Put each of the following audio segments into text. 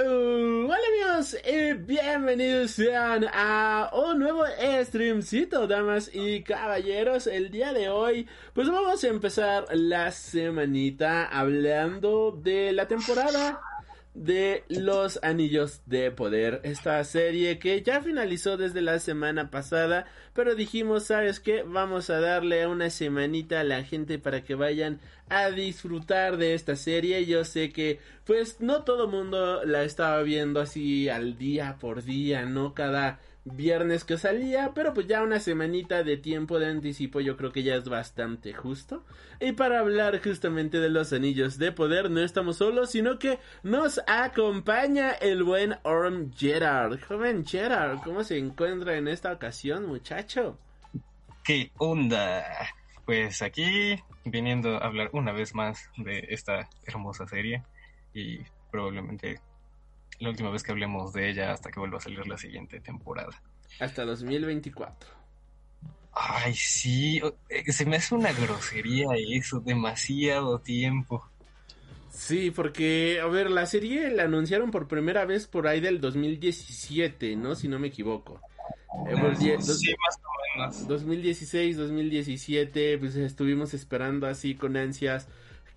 Uh, hola amigos y bienvenidos sean a un nuevo streamcito, damas y caballeros. El día de hoy, pues vamos a empezar la semanita hablando de la temporada de Los Anillos de Poder, esta serie que ya finalizó desde la semana pasada, pero dijimos, ¿sabes qué? Vamos a darle una semanita a la gente para que vayan a disfrutar de esta serie. Yo sé que, pues, no todo mundo la estaba viendo así al día por día, ¿no? Cada viernes que salía, pero pues ya una semanita de tiempo de anticipo yo creo que ya es bastante justo. Y para hablar justamente de los anillos de poder no estamos solos, sino que nos acompaña el buen Orm Gerard. Joven Gerard, ¿cómo se encuentra en esta ocasión, muchacho? ¿Qué onda? Pues aquí viniendo a hablar una vez más de esta hermosa serie y probablemente la última vez que hablemos de ella hasta que vuelva a salir la siguiente temporada. Hasta 2024. Ay, sí, eh, se me hace una grosería eso, demasiado tiempo. Sí, porque, a ver, la serie la anunciaron por primera vez por ahí del 2017, ¿no? Si no me equivoco. Eh, sí, más o menos. 2016, 2017, pues estuvimos esperando así con ansias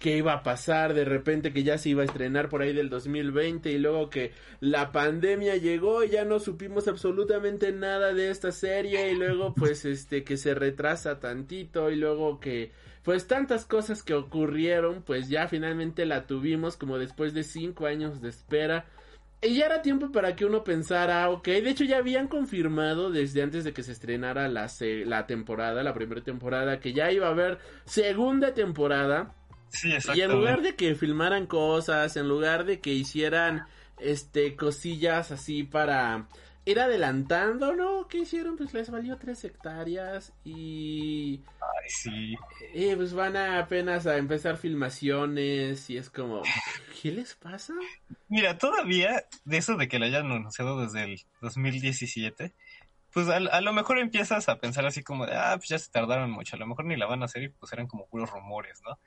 qué iba a pasar, de repente que ya se iba a estrenar por ahí del 2020 y luego que la pandemia llegó y ya no supimos absolutamente nada de esta serie y luego pues este que se retrasa tantito y luego que pues tantas cosas que ocurrieron pues ya finalmente la tuvimos como después de cinco años de espera. Y ya era tiempo para que uno pensara, ok, de hecho ya habían confirmado desde antes de que se estrenara la, la temporada, la primera temporada, que ya iba a haber segunda temporada y en lugar de que filmaran cosas, en lugar de que hicieran este cosillas así para ir adelantando, ¿no? ¿Qué hicieron? Pues les valió tres hectáreas y... Ay, sí. Y pues van a apenas a empezar filmaciones y es como... ¿Qué les pasa? Mira, todavía de eso de que la hayan anunciado desde el 2017 pues a, lo mejor empiezas a pensar así como de, ah, pues ya se tardaron mucho, a lo mejor ni la van a hacer y pues eran como puros rumores, ¿no?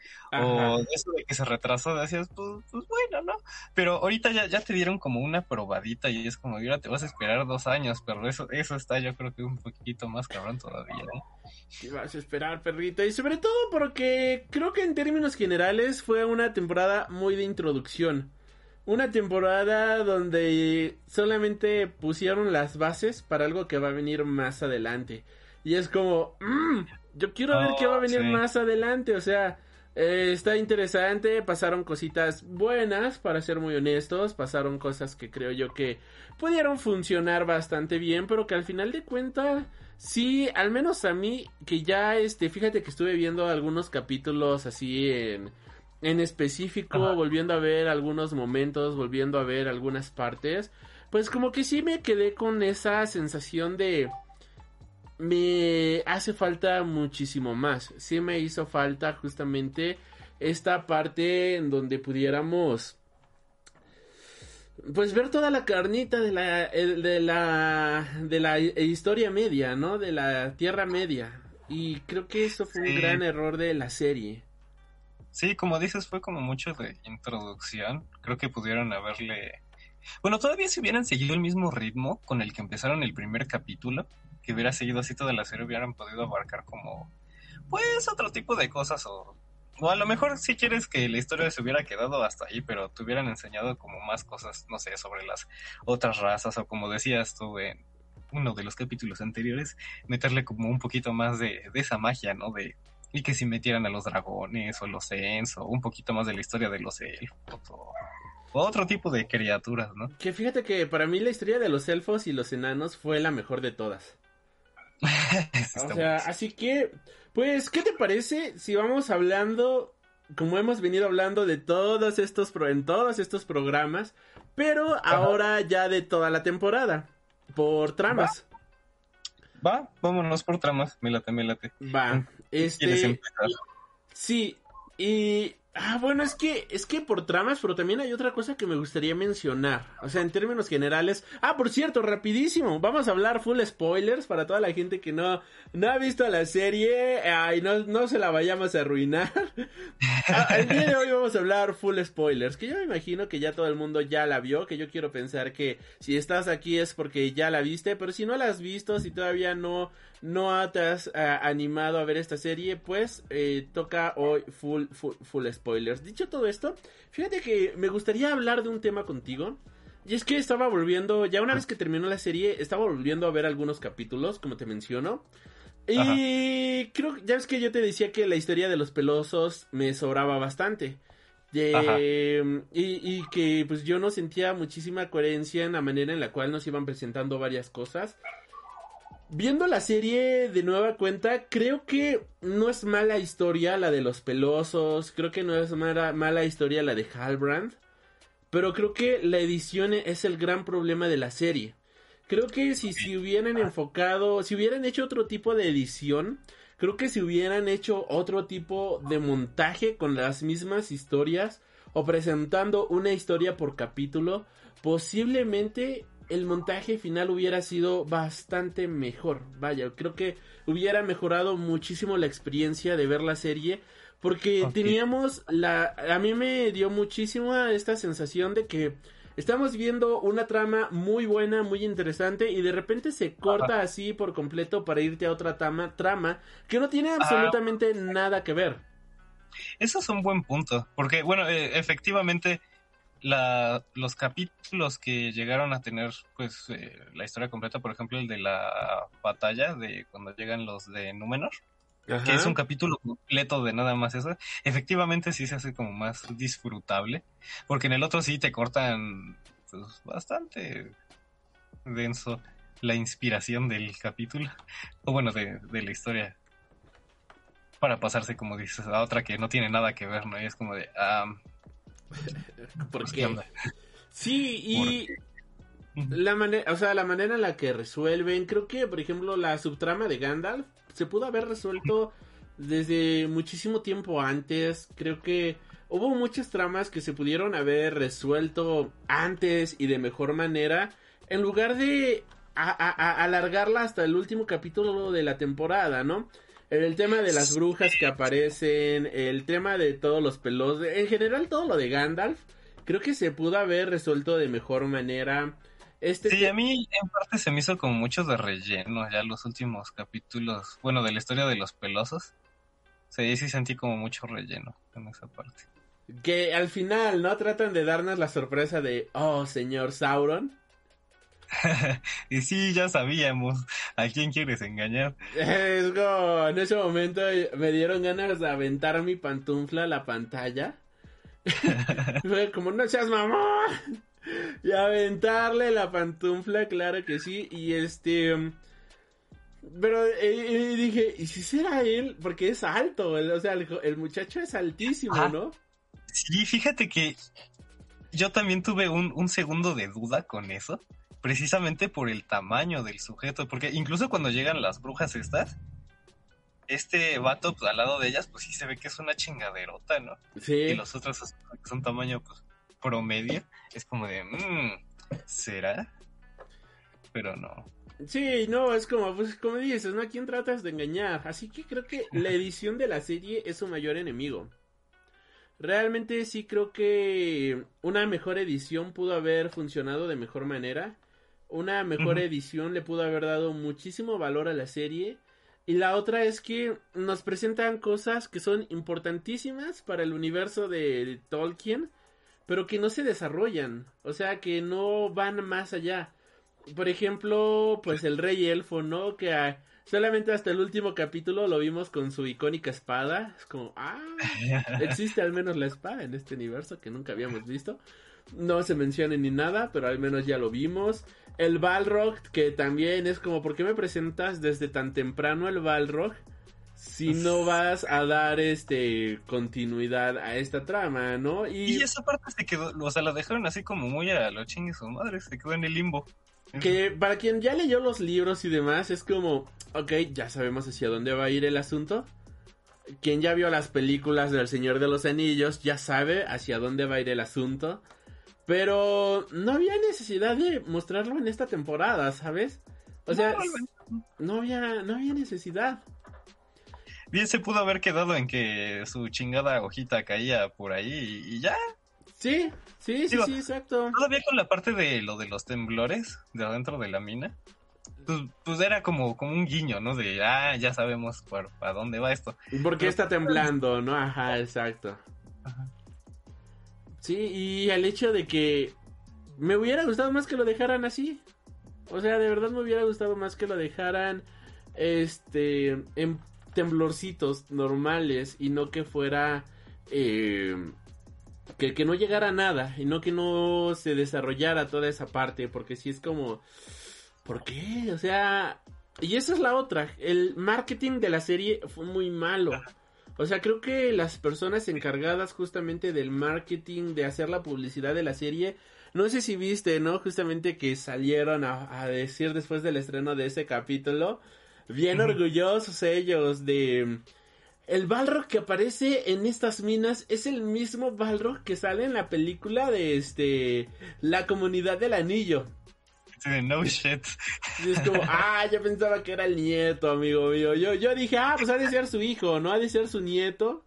O eso de que se retrasó, decías, pues, pues bueno, ¿no? Pero ahorita ya, ya te dieron como una probadita y es como, ahora te vas a esperar dos años, pero eso, eso está yo creo que un poquito más cabrón todavía, ¿no? ¿Qué vas a esperar, perrito? Y sobre todo porque creo que en términos generales fue una temporada muy de introducción una temporada donde solamente pusieron las bases para algo que va a venir más adelante. Y es como, mmm, yo quiero ver qué va a venir oh, más adelante. O sea, eh, está interesante. Pasaron cositas buenas, para ser muy honestos. Pasaron cosas que creo yo que pudieron funcionar bastante bien, pero que al final de cuentas, sí, al menos a mí, que ya, este, fíjate que estuve viendo algunos capítulos así en en específico, volviendo a ver algunos momentos, volviendo a ver algunas partes, pues como que sí me quedé con esa sensación de me hace falta muchísimo más. Sí me hizo falta justamente esta parte en donde pudiéramos pues ver toda la carnita de la de la de la historia media, ¿no? De la Tierra Media. Y creo que eso fue un gran error de la serie. Sí, como dices, fue como mucho de introducción. Creo que pudieron haberle... Bueno, todavía si hubieran seguido el mismo ritmo con el que empezaron el primer capítulo, que hubiera seguido así toda la serie, hubieran podido abarcar como, pues, otro tipo de cosas o... O a lo mejor si quieres que la historia se hubiera quedado hasta ahí, pero te hubieran enseñado como más cosas, no sé, sobre las otras razas o como decías tú en uno de los capítulos anteriores, meterle como un poquito más de, de esa magia, ¿no? De, y que si metieran a los dragones o los Ents o un poquito más de la historia de los elfos o, otro tipo de criaturas, ¿no? Que fíjate que para mí la historia de los elfos y los enanos fue la mejor de todas. o sea, así que, pues, ¿qué te parece si vamos hablando, como hemos venido hablando de todos estos, en todos estos programas, pero ahora ya de toda la temporada, por tramas? Va, vámonos por tramas. Me late, me late. Va, ¿Quieres este... Sí, y... Ah, bueno, es que, es que por tramas, pero también hay otra cosa que me gustaría mencionar. O sea, en términos generales. Ah, por cierto, rapidísimo. Vamos a hablar full spoilers para toda la gente que no, no ha visto la serie. Ay, no, no se la vayamos a arruinar. Ah, el día de hoy vamos a hablar full spoilers. Que yo me imagino que ya todo el mundo ya la vio. Que yo quiero pensar que si estás aquí es porque ya la viste. Pero si no la has visto, si todavía no, no te has ah, animado a ver esta serie, pues eh, toca hoy full, full, full spoilers. Dicho todo esto, fíjate que me gustaría hablar de un tema contigo. Y es que estaba volviendo, ya una vez que terminó la serie, estaba volviendo a ver algunos capítulos, como te menciono. Y creo, ya ves que yo te decía que la historia de los pelosos me sobraba bastante. Eh, y, y que pues yo no sentía muchísima coherencia en la manera en la cual nos iban presentando varias cosas. Viendo la serie de nueva cuenta, creo que no es mala historia la de los pelosos, creo que no es mala, mala historia la de Halbrand, pero creo que la edición es el gran problema de la serie. Creo que si se hubieran enfocado, si hubieran hecho otro tipo de edición, creo que si hubieran hecho otro tipo de montaje con las mismas historias o presentando una historia por capítulo, posiblemente el montaje final hubiera sido bastante mejor. Vaya, creo que hubiera mejorado muchísimo la experiencia de ver la serie. Porque teníamos la... A mí me dio muchísimo esta sensación de que estamos viendo una trama muy buena, muy interesante y de repente se corta así por completo para irte a otra trama, trama que no tiene absolutamente nada que ver. Eso es un buen punto, porque bueno, eh, efectivamente la, los capítulos que llegaron a tener pues eh, la historia completa, por ejemplo el de la batalla de cuando llegan los de Númenor, que es un capítulo completo de nada más eso, efectivamente sí se hace como más disfrutable, porque en el otro sí te cortan pues, bastante denso la inspiración del capítulo, o bueno, de, de la historia, para pasarse, como dices, a otra que no tiene nada que ver, ¿no? Y es como de, ¿qué Porque onda? sí, y la manera, o sea, la manera en la que resuelven, creo que, por ejemplo, la subtrama de Gandalf se pudo haber resuelto desde muchísimo tiempo antes. Creo que hubo muchas tramas que se pudieron haber resuelto antes y de mejor manera, en lugar de a- a- a- alargarla hasta el último capítulo de la temporada, ¿no? El tema de las brujas que aparecen, el tema de todos los pelos, en general todo lo de Gandalf, creo que se pudo haber resuelto de mejor manera. Este Sí, a mí en parte se me hizo como mucho de relleno ya los últimos capítulos, bueno, de la historia de los pelosos. Sí, sí sentí como mucho relleno en esa parte. que al final, ¿no? Tratan de darnos la sorpresa de, oh, señor Sauron. y sí, ya sabíamos a quién quieres engañar. Es como, en ese momento me dieron ganas de aventar mi pantufla a la pantalla. Como, no seas mamón. Y aventarle la pantufla, claro que sí. Y este... Pero eh, dije, ¿y si será él? Porque es alto, el- o sea, el, el muchacho es altísimo, Ajá. ¿no? Sí, fíjate que yo también tuve un, un segundo de duda con eso, precisamente por el tamaño del sujeto, porque incluso cuando llegan las brujas estas, este vato pues, al lado de ellas, pues sí se ve que es una chingaderota, ¿no? Sí. Y los otros son- son tamaño pues, promedio, es como de, mmm, ¿será? Pero no. Sí, no, es como, pues, como dices, ¿no? ¿A quién tratas de engañar? Así que creo que la edición de la serie es su mayor enemigo. Realmente sí creo que una mejor edición pudo haber funcionado de mejor manera. Una mejor edición le pudo haber dado muchísimo valor a la serie. Y la otra es que nos presentan cosas que son importantísimas para el universo de, Tolkien, pero que no se desarrollan. O sea, que no van más allá. Por ejemplo, pues el rey elfo, ¿no? Que solamente hasta el último capítulo lo vimos con su icónica espada. Es como, ah, existe al menos la espada en este universo que nunca habíamos visto. No se menciona ni nada, pero al menos ya lo vimos. El Balrog, que también es como, ¿por qué me presentas desde tan temprano el Balrog? Si no vas a dar este continuidad a esta trama, ¿no? Y esa parte se quedó, o sea, la dejaron así como muy a lo chingue su madre, se quedó en el limbo. que para quien ya leyó los libros y demás, es como, ok, ya sabemos hacia dónde va a ir el asunto. Quien ya vio las películas del Señor de los Anillos ya sabe hacia dónde va a ir el asunto. Pero no había necesidad de mostrarlo en esta temporada, ¿sabes? O sea, no había, no había necesidad. Bien se pudo haber quedado en que su chingada hojita caía por ahí y, ya. Sí, sí, sí, sí, exacto. Todavía con la parte de lo de los temblores de adentro de la mina. Pues, pues era como, como un guiño, ¿no? De, ah, ya sabemos por, para dónde va esto. ¿Por qué está temblando, no? Ajá, exacto. Ajá. Sí, y el hecho de que me hubiera gustado más que lo dejaran así. O sea, de verdad me hubiera gustado más que lo dejaran este en temblorcitos normales y no que fuera eh, que, que no llegara nada y no que no se desarrollara toda esa parte porque si es como ¿por qué? O sea, y esa es la otra, el marketing de la serie fue muy malo. O sea, creo que las personas encargadas justamente del marketing, de hacer la publicidad de la serie, no sé si viste, ¿no? Justamente que salieron a, decir después del estreno de ese capítulo, bien orgullosos ellos de... El Balrog que aparece en estas minas es el mismo Balrog que sale en la película de este La comunidad del anillo no shit. Y es como, ah, yo pensaba que era el nieto, amigo mío. Yo, yo dije, ah, pues ha de ser su hijo, ¿no? Ha de ser su nieto.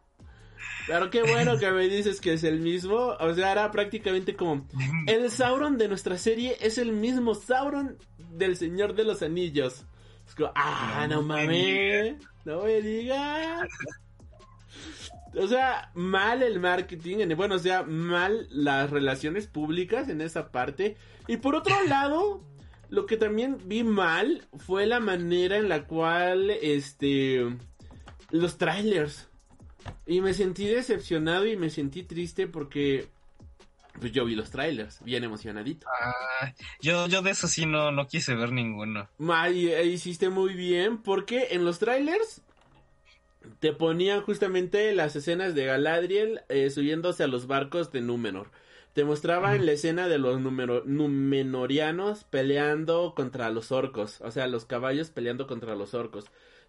Pero qué bueno que me dices que es el mismo. O sea, era prácticamente como el Sauron de nuestra serie es el mismo Sauron del Señor de los Anillos. Es como, ah, no, mames. No me digas. O sea, mal el marketing, bueno, o sea, mal las relaciones públicas en esa parte. Y por otro lado, lo que también vi mal fue la manera en la cual, este, los trailers. Y me sentí decepcionado y me sentí triste porque pues yo vi los trailers, bien emocionadito. Ah, yo, yo de eso sí no, no quise ver ninguno. Y, hiciste muy bien, porque en los trailers te ponían justamente las escenas de Galadriel eh, subiéndose a los barcos de Númenor. Te mostraban la escena de los Númenorianos peleando contra los orcos, o sea, los caballos peleando contra los orcos.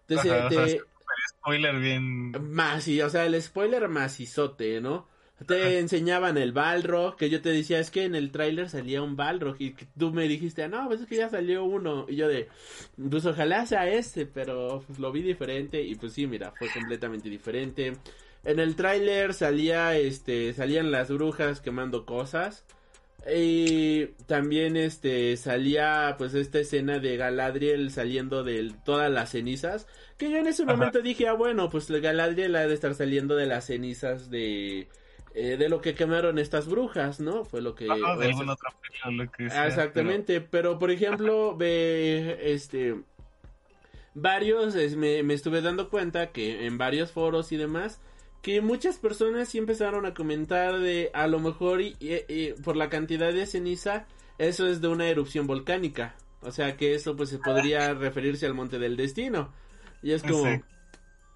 Entonces, spoiler bien... Más, o sea, el spoiler macizote, ¿no? Te enseñaban el Balrog, que yo te decía, es que en el tráiler salía un Balrog, y tú me dijiste, no, pues es que ya salió uno, y yo de, pues ojalá sea este, pero pues, lo vi diferente, y pues sí, mira, fue completamente diferente. En el tráiler salía, este, salían las brujas quemando cosas, y también, este, salía, pues, esta escena de Galadriel saliendo de todas las cenizas, que yo en ese momento dije, ah, bueno, pues Galadriel ha de estar saliendo de las cenizas de eh, de lo que quemaron estas brujas, ¿no? Fue lo que... Ah, exactamente, pero... por ejemplo, ve, este... Varios, me, estuve dando cuenta que en varios foros y demás, que muchas personas sí empezaron a comentar de a lo mejor y, por la cantidad de ceniza, eso es de una erupción volcánica. O sea que eso pues podría referirse al monte del destino. Y es como,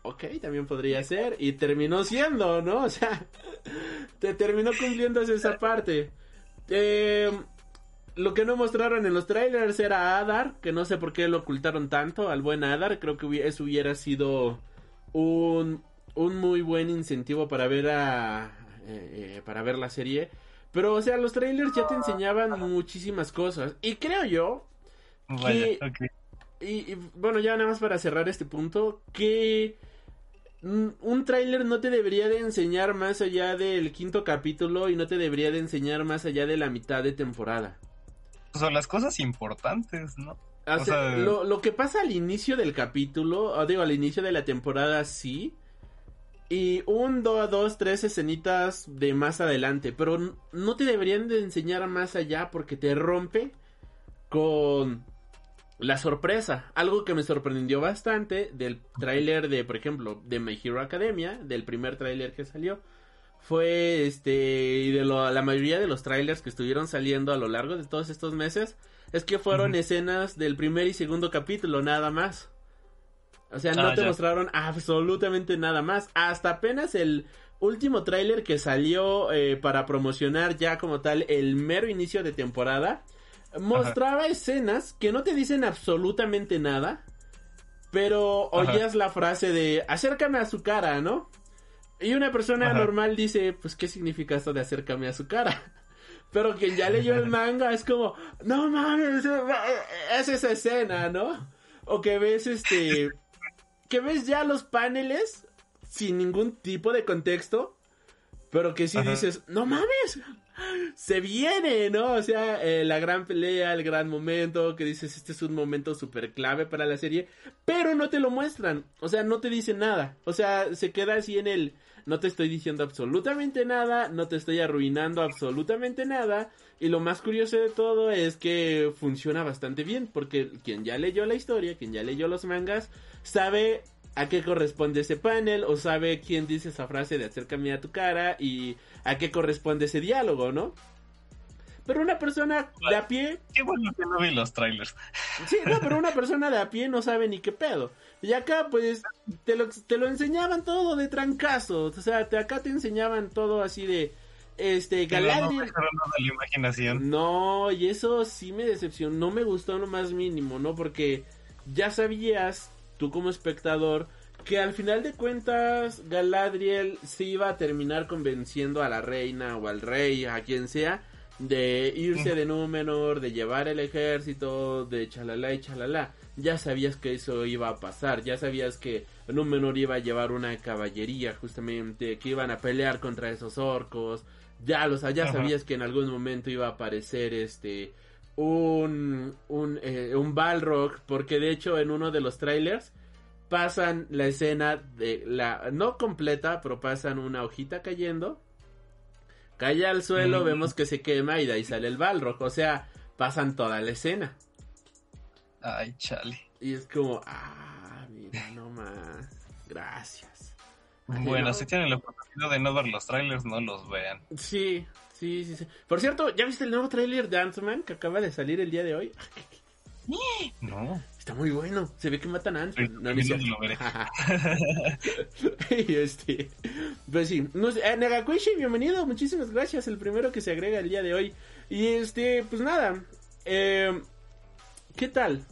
ok, también podría ser. Y terminó siendo, ¿no? O sea, te terminó cumpliendo esa parte. Eh, lo que no mostraron en los trailers era Adar, que no sé por qué lo ocultaron tanto al buen Adar. Creo que eso hubiera sido un, un muy buen incentivo para ver a eh, para ver la serie. Pero, o sea, los trailers ya te enseñaban muchísimas cosas. Y creo yo que... y, bueno, ya nada más para cerrar este punto, que un tráiler no te debería de enseñar más allá del quinto capítulo y no te debería de enseñar más allá de la mitad de temporada. Son las cosas importantes, ¿no? O sea, lo, que pasa al inicio del capítulo, o digo, al inicio de la temporada sí. Y un, dos, dos, tres escenitas de más adelante. Pero no te deberían de enseñar más allá porque te rompe con la sorpresa, algo que me sorprendió bastante del tráiler de, por ejemplo, de My Hero Academia, del primer tráiler que salió, fue este, y de la mayoría de los trailers que estuvieron saliendo a lo largo de todos estos meses, es que fueron escenas del primer y segundo capítulo, nada más. O sea, no ah, te mostraron absolutamente nada más. Hasta apenas el último tráiler que salió eh, para promocionar ya como tal el mero inicio de temporada mostraba escenas que no te dicen absolutamente nada, pero oías la frase de acércame a su cara, ¿no? Y una persona Ajá. normal dice, pues, ¿qué significa esto de acércame a su cara? Pero quien ya leyó el manga es como, no mames, es esa escena, ¿no? O que ves este, que ves ya los paneles sin ningún tipo de contexto, pero que sí dices, no mames, se viene, ¿no? O sea, eh, la gran pelea, el gran momento, que dices, este es un momento súper clave para la serie, pero no te lo muestran, o sea, no te dicen nada, o sea, se queda así en el, no te estoy diciendo absolutamente nada, no te estoy arruinando absolutamente nada, y lo más curioso de todo es que funciona bastante bien, porque quien ya leyó la historia, quien ya leyó los mangas, sabe a qué corresponde ese panel o sabe quién dice esa frase de acércame a tu cara y a qué corresponde ese diálogo, ¿no? Pero una persona de a pie, Qué bueno que no vi los trailers. sí, no, pero una persona de a pie no sabe ni qué pedo. Y acá, pues, te lo, te lo enseñaban todo de trancazos. O sea, te, acá te enseñaban todo así de, este, no Galadriel. la imaginación. No, y eso sí me decepcionó, no me gustó lo más mínimo, ¿no? Porque ya sabías, tú como espectador, que al final de cuentas Galadriel se iba a terminar convenciendo a la reina o al rey, a quien sea, de irse de Númenor, de llevar el ejército, de chalala y chalala. Ya sabías que eso iba a pasar, ya sabías que Númenor iba a llevar una caballería justamente, que iban a pelear contra esos orcos, ya los ya Ajá. sabías que en algún momento iba a aparecer este un un, eh, un Balrog porque de hecho en uno de los trailers pasan la escena de la no completa pero pasan una hojita cayendo cae al suelo Mm. vemos que se quema y de ahí sale el Balrog o sea pasan toda la escena Ay, chale. y es como ah mira no más gracias Bueno, no. si tienen la oportunidad de no ver los trailers, no los vean. sí sí sí sí por cierto ya viste el nuevo trailer de Ant-Man que acaba de salir el día de hoy No. Está muy bueno. Se ve que matan a Ant-Man. No, lo veré. y este. Pues sí. No sé, eh, Nagakuishi, bienvenido. Muchísimas gracias. El primero que se agrega el día de hoy. Y este, pues nada. Eh, ¿Qué tal?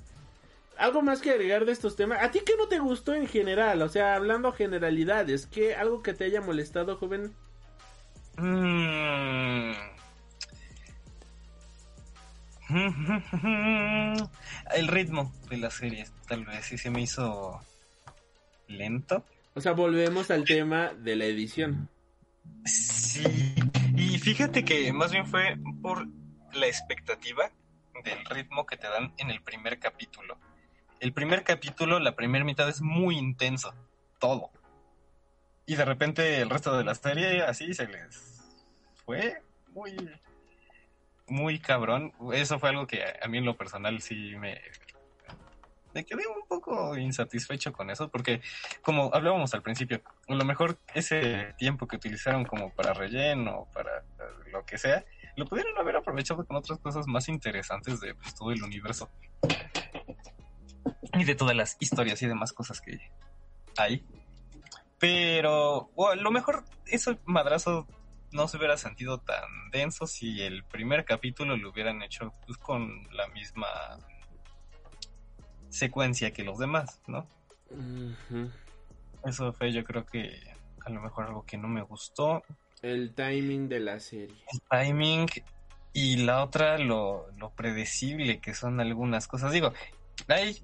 ¿Algo más que agregar de estos temas? ¿A ti qué no te gustó en general? O sea, hablando generalidades. ¿Qué, algo que te haya molestado, joven? Mm. El ritmo de la serie, tal vez, sí se me hizo lento. O sea, volvemos al tema de la edición. Sí, y fíjate que más bien fue por la expectativa del ritmo que te dan en el primer capítulo. El primer capítulo, la primera mitad es muy intenso, todo. Y de repente el resto de la serie así se les fue muy muy cabrón. Eso fue algo que a, mí en lo personal sí me quedé un poco insatisfecho con eso porque como hablábamos al principio, a lo mejor ese tiempo que utilizaron como para relleno, para lo que sea, lo pudieron haber aprovechado con otras cosas más interesantes de pues, todo el universo. Y de todas las historias y demás cosas que hay. Pero o a lo mejor ese madrazo no se hubiera sentido tan denso si el primer capítulo lo hubieran hecho pues, con la misma secuencia que los demás, ¿no? Eso fue yo creo que a lo mejor algo que no me gustó. El timing de la serie. El timing y la otra lo, lo predecible que son algunas cosas. Digo, hay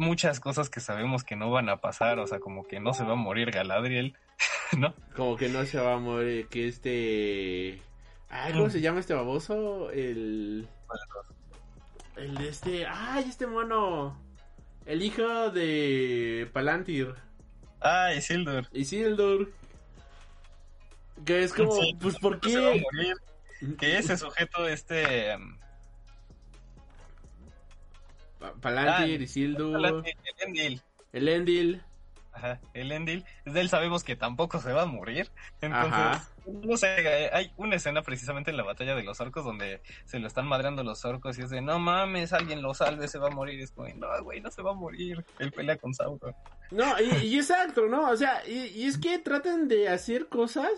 muchas cosas que sabemos que no van a pasar, o sea, como que no se va a morir Galadriel, ¿no? Como que no se va a morir, que este... Ay, ¿cómo se llama este baboso? El... El de este... Ay, este mono. El hijo de Palantir. Ah, Isildur. Isildur. Que es como, Sí, pues, ¿por no se va a qué? morir. Que ese sujeto, este... um, Pa- Palantir, Ah, Isildur, el Endil. el Endil. Ajá, el Endil. De él sabemos que tampoco se va a morir. Entonces, Ajá. no sé, hay una escena precisamente en la batalla de los orcos donde se lo están madreando los orcos y es de, no mames, alguien lo salve, se va a morir. Es como, no, güey, no se va a morir. Él pelea con Sauron. No, y, y exacto, ¿no? O sea, y, y es que tratan de hacer cosas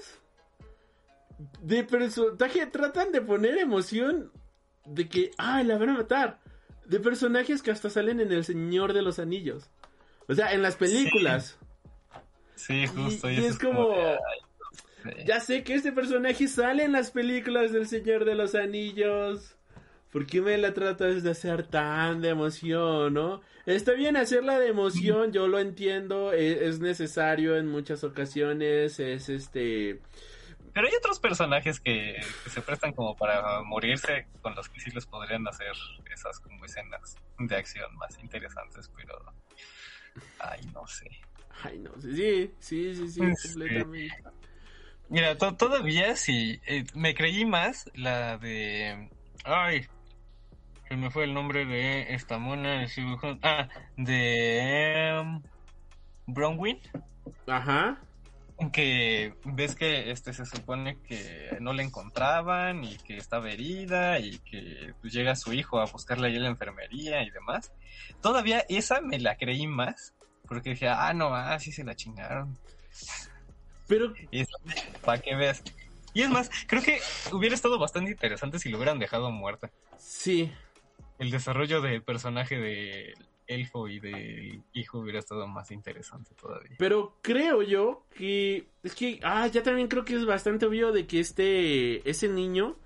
de personaje, tratan de poner emoción de que, ah, la van a matar. De personajes que hasta salen en El Señor de los Anillos. O sea, en las películas. Sí, justo. Y, es como... de, Ya sé que este personaje sale en las películas del Señor de los Anillos. ¿Por qué me la tratas de hacer tan de emoción, no? Está bien hacerla de emoción, yo lo entiendo, e- es, necesario en muchas ocasiones, es este... Pero hay otros personajes que, que se prestan como para morirse, con los que sí les podrían hacer esas como escenas de acción más interesantes, pero... Ay, no sé. Ay, no sé, sí, sí, sí, sí, Sí. completamente. Mira, to- todavía sí, eh, me creí más la de... Ay, se me fue el nombre de esta mona Ah, de... Um, Bronwyn. Ajá, que ves que este se supone que no la encontraban y que estaba herida y que pues, llega su hijo a buscarla ahí en la enfermería y demás. Todavía esa me la creí más porque dije, ah, no, ah, sí se la chingaron. pero para que veas. Y es más, creo que hubiera estado bastante interesante si lo hubieran dejado muerta. sí, El desarrollo del personaje del elfo y del hijo hubiera estado más interesante todavía. Pero creo yo que es que ah ya también creo que es bastante obvio de que este ese niño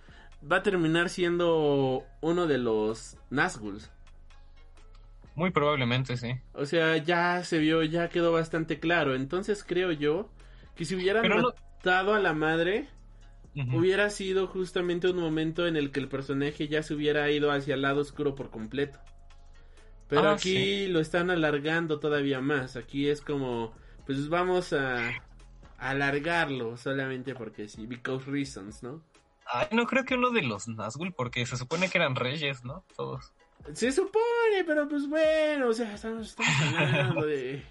va a terminar siendo uno de los Nazguls. Muy probablemente, sí. O sea, ya se vio, ya quedó bastante claro. Entonces creo yo que si hubieran no- matado a la madre, hubiera sido justamente un momento en el que el personaje ya se hubiera ido hacia el lado oscuro por completo. Pero Ah, aquí sí. lo están alargando todavía más. Aquí es como, pues vamos a alargarlo solamente porque sí, because reasons, ¿no? Ay, no creo que uno de los Nazgûl, porque se supone que eran reyes, ¿no? Todos. Se supone, pero pues bueno, o sea, estamos, estamos hablando de,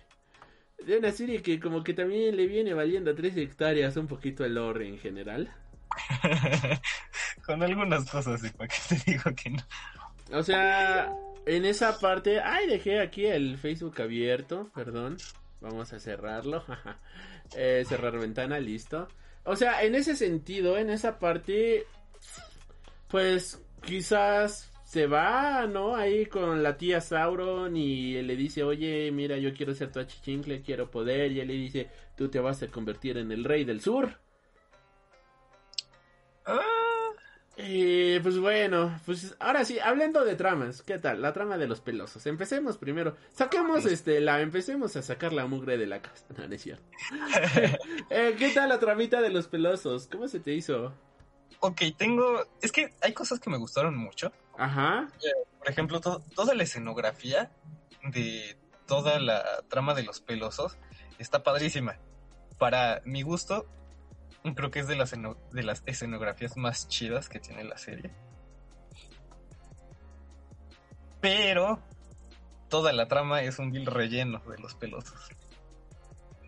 de una serie que como que también le viene valiendo a tres hectáreas un poquito el lore en general. Con algunas cosas, y para qué te digo que no. O sea, en esa parte, ay, dejé aquí el Facebook abierto, perdón, vamos a cerrarlo, Eh, cerrar ventana, listo. O sea, en ese sentido, en esa parte, pues quizás se va, ¿no? Ahí con la tía Sauron y le dice, oye, mira, yo quiero ser tu achichincle, quiero poder, y él le dice, tú te vas a convertir en el rey del sur. Ah, Eh, pues bueno, pues ahora sí, hablando de tramas, ¿qué tal? La trama de los pelosos. Empecemos primero, saquemos este, la, empecemos a sacar la mugre de la casa. No, no es cierto. Eh, ¿Qué tal la tramita de los pelosos? ¿Cómo se te hizo? ok, tengo. Es que hay cosas que me gustaron mucho. Ajá, Por ejemplo, to- toda la escenografía de toda la trama de los pelosos está padrísima. Para mi gusto, creo que es de las, de las escenografías más chidas que tiene la serie. Pero toda la trama es un vil relleno de los pelosos.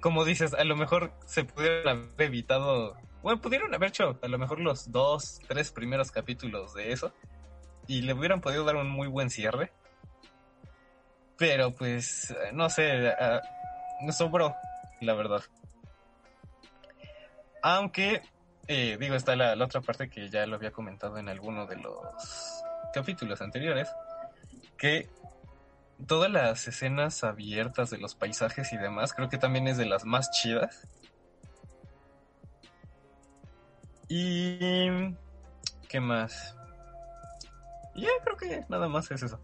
Como dices, a lo mejor se pudieron haber evitado, bueno, pudieron haber hecho a lo mejor los dos, tres primeros capítulos de eso y le hubieran podido dar un muy buen cierre. Pero pues, no sé, me sobró, la verdad. Aunque, eh, digo, está la, otra parte que ya lo había comentado en alguno de los capítulos anteriores, que todas las escenas abiertas de los paisajes y demás, creo que también es de las más chidas. Y... ¿Qué más? Ya, creo que nada más es eso.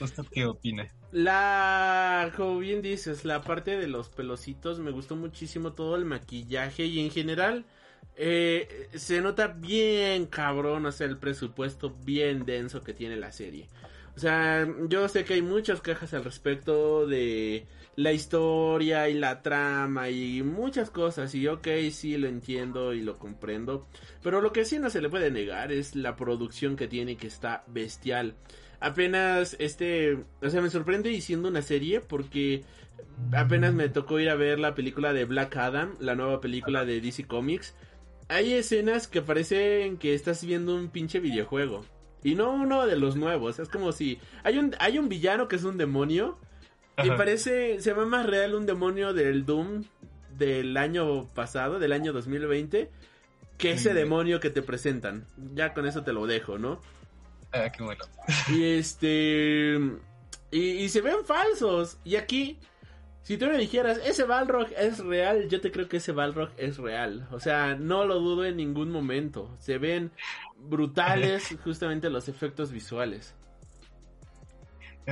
¿Usted qué opina? La, como bien dices, la parte de los pelocitos me gustó muchísimo todo el maquillaje y en general eh, se nota bien cabrón, o sea, el presupuesto bien denso que tiene la serie. O sea, yo sé que hay muchas quejas al respecto de la historia y la trama y muchas cosas y ok, sí lo entiendo y lo comprendo, pero lo que sí no se le puede negar es la producción que tiene que está bestial apenas este, o sea, me sorprende diciendo una serie porque apenas me tocó ir a ver la película de Black Adam, la nueva película de DC Comics. Hay escenas que parecen que estás viendo un pinche videojuego. Y no uno de los nuevos, es como si hay un hay un villano que es un demonio y parece se ve más real un demonio del Doom del año pasado, del año 2020 que ese Mm. demonio que te presentan. Ya con eso te lo dejo, ¿no? Ah, qué bueno. Y este. Y, y se ven falsos. Y aquí, si tú me dijeras, ese Balrog es real, yo te creo que ese Balrog es real. O sea, no lo dudo en ningún momento. Se ven brutales justamente los efectos visuales.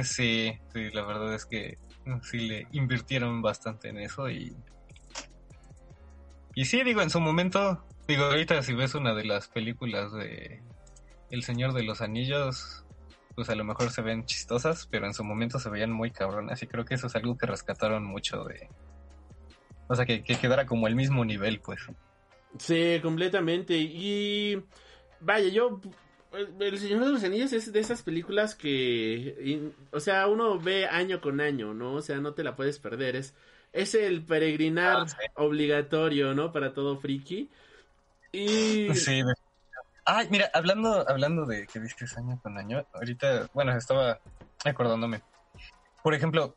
Sí, sí, la verdad es que sí le invirtieron bastante en eso y... Y sí, digo, en su momento, digo, ahorita si ves una de las películas de El Señor de los Anillos, pues a lo mejor se ven chistosas, pero en su momento se veían muy cabronas y creo que eso es algo que rescataron mucho de... O sea, que, que quedara como el mismo nivel, pues. Sí, completamente. Y vaya, yo el Señor de los Anillos es de esas películas que, o sea, uno ve año con año, ¿no? O sea, no te la puedes perder. Es, es el peregrinar Ah, sí. obligatorio, ¿no? Para todo friki. Y... Sí. Ay, mira, hablando, hablando de que dices año con año, ahorita, bueno, estaba acordándome. Por ejemplo,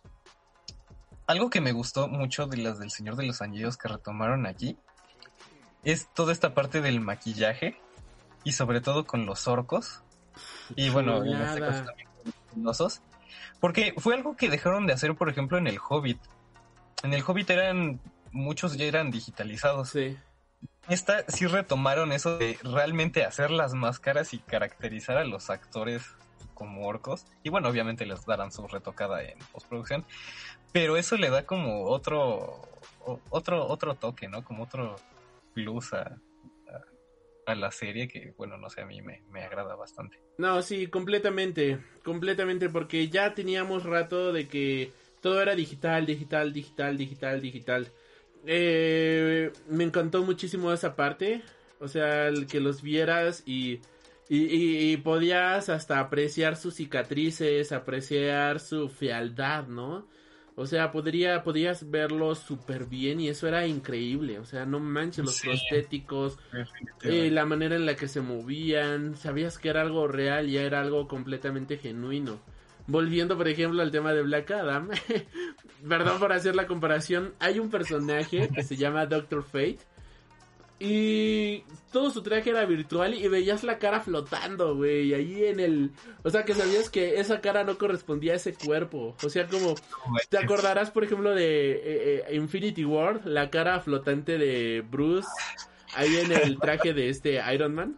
algo que me gustó mucho de las del Señor de los Anillos que retomaron aquí es toda esta parte del maquillaje y sobre todo con los orcos. Y bueno, en este caso también con los osos. Porque fue algo que dejaron de hacer, por ejemplo, en el Hobbit. En el Hobbit eran, muchos ya eran digitalizados. Sí. Esta sí retomaron eso de realmente hacer las máscaras y caracterizar a los actores como orcos. Y bueno, obviamente les darán su retocada en postproducción. Pero eso le da como otro, otro, otro toque, ¿no? Como otro plus a, a, a la serie que, bueno, no sé, a mí me, me agrada bastante. No, sí, completamente, completamente, porque ya teníamos rato de que todo era digital, digital, digital, digital, digital. Eh, me encantó muchísimo esa parte, o sea, el que los vieras y, y, y- y podías hasta apreciar sus cicatrices, apreciar su fealdad, ¿no? O sea, podría, podías verlos súper bien y eso era increíble, o sea, no manches los Sí. prostéticos, eh, la manera en la que se movían, sabías que era algo real, ya era algo completamente genuino. Volviendo, por ejemplo, al tema de Black Adam, perdón por hacer la comparación, hay un personaje que se llama Doctor Fate y todo su traje era virtual y veías la cara flotando, güey, ahí en el... O sea, que sabías que esa cara no correspondía a ese cuerpo. O sea, como... ¿Te acordarás, por ejemplo, de eh, eh, Infinity War? La cara flotante de Bruce ahí en el traje de este Iron Man.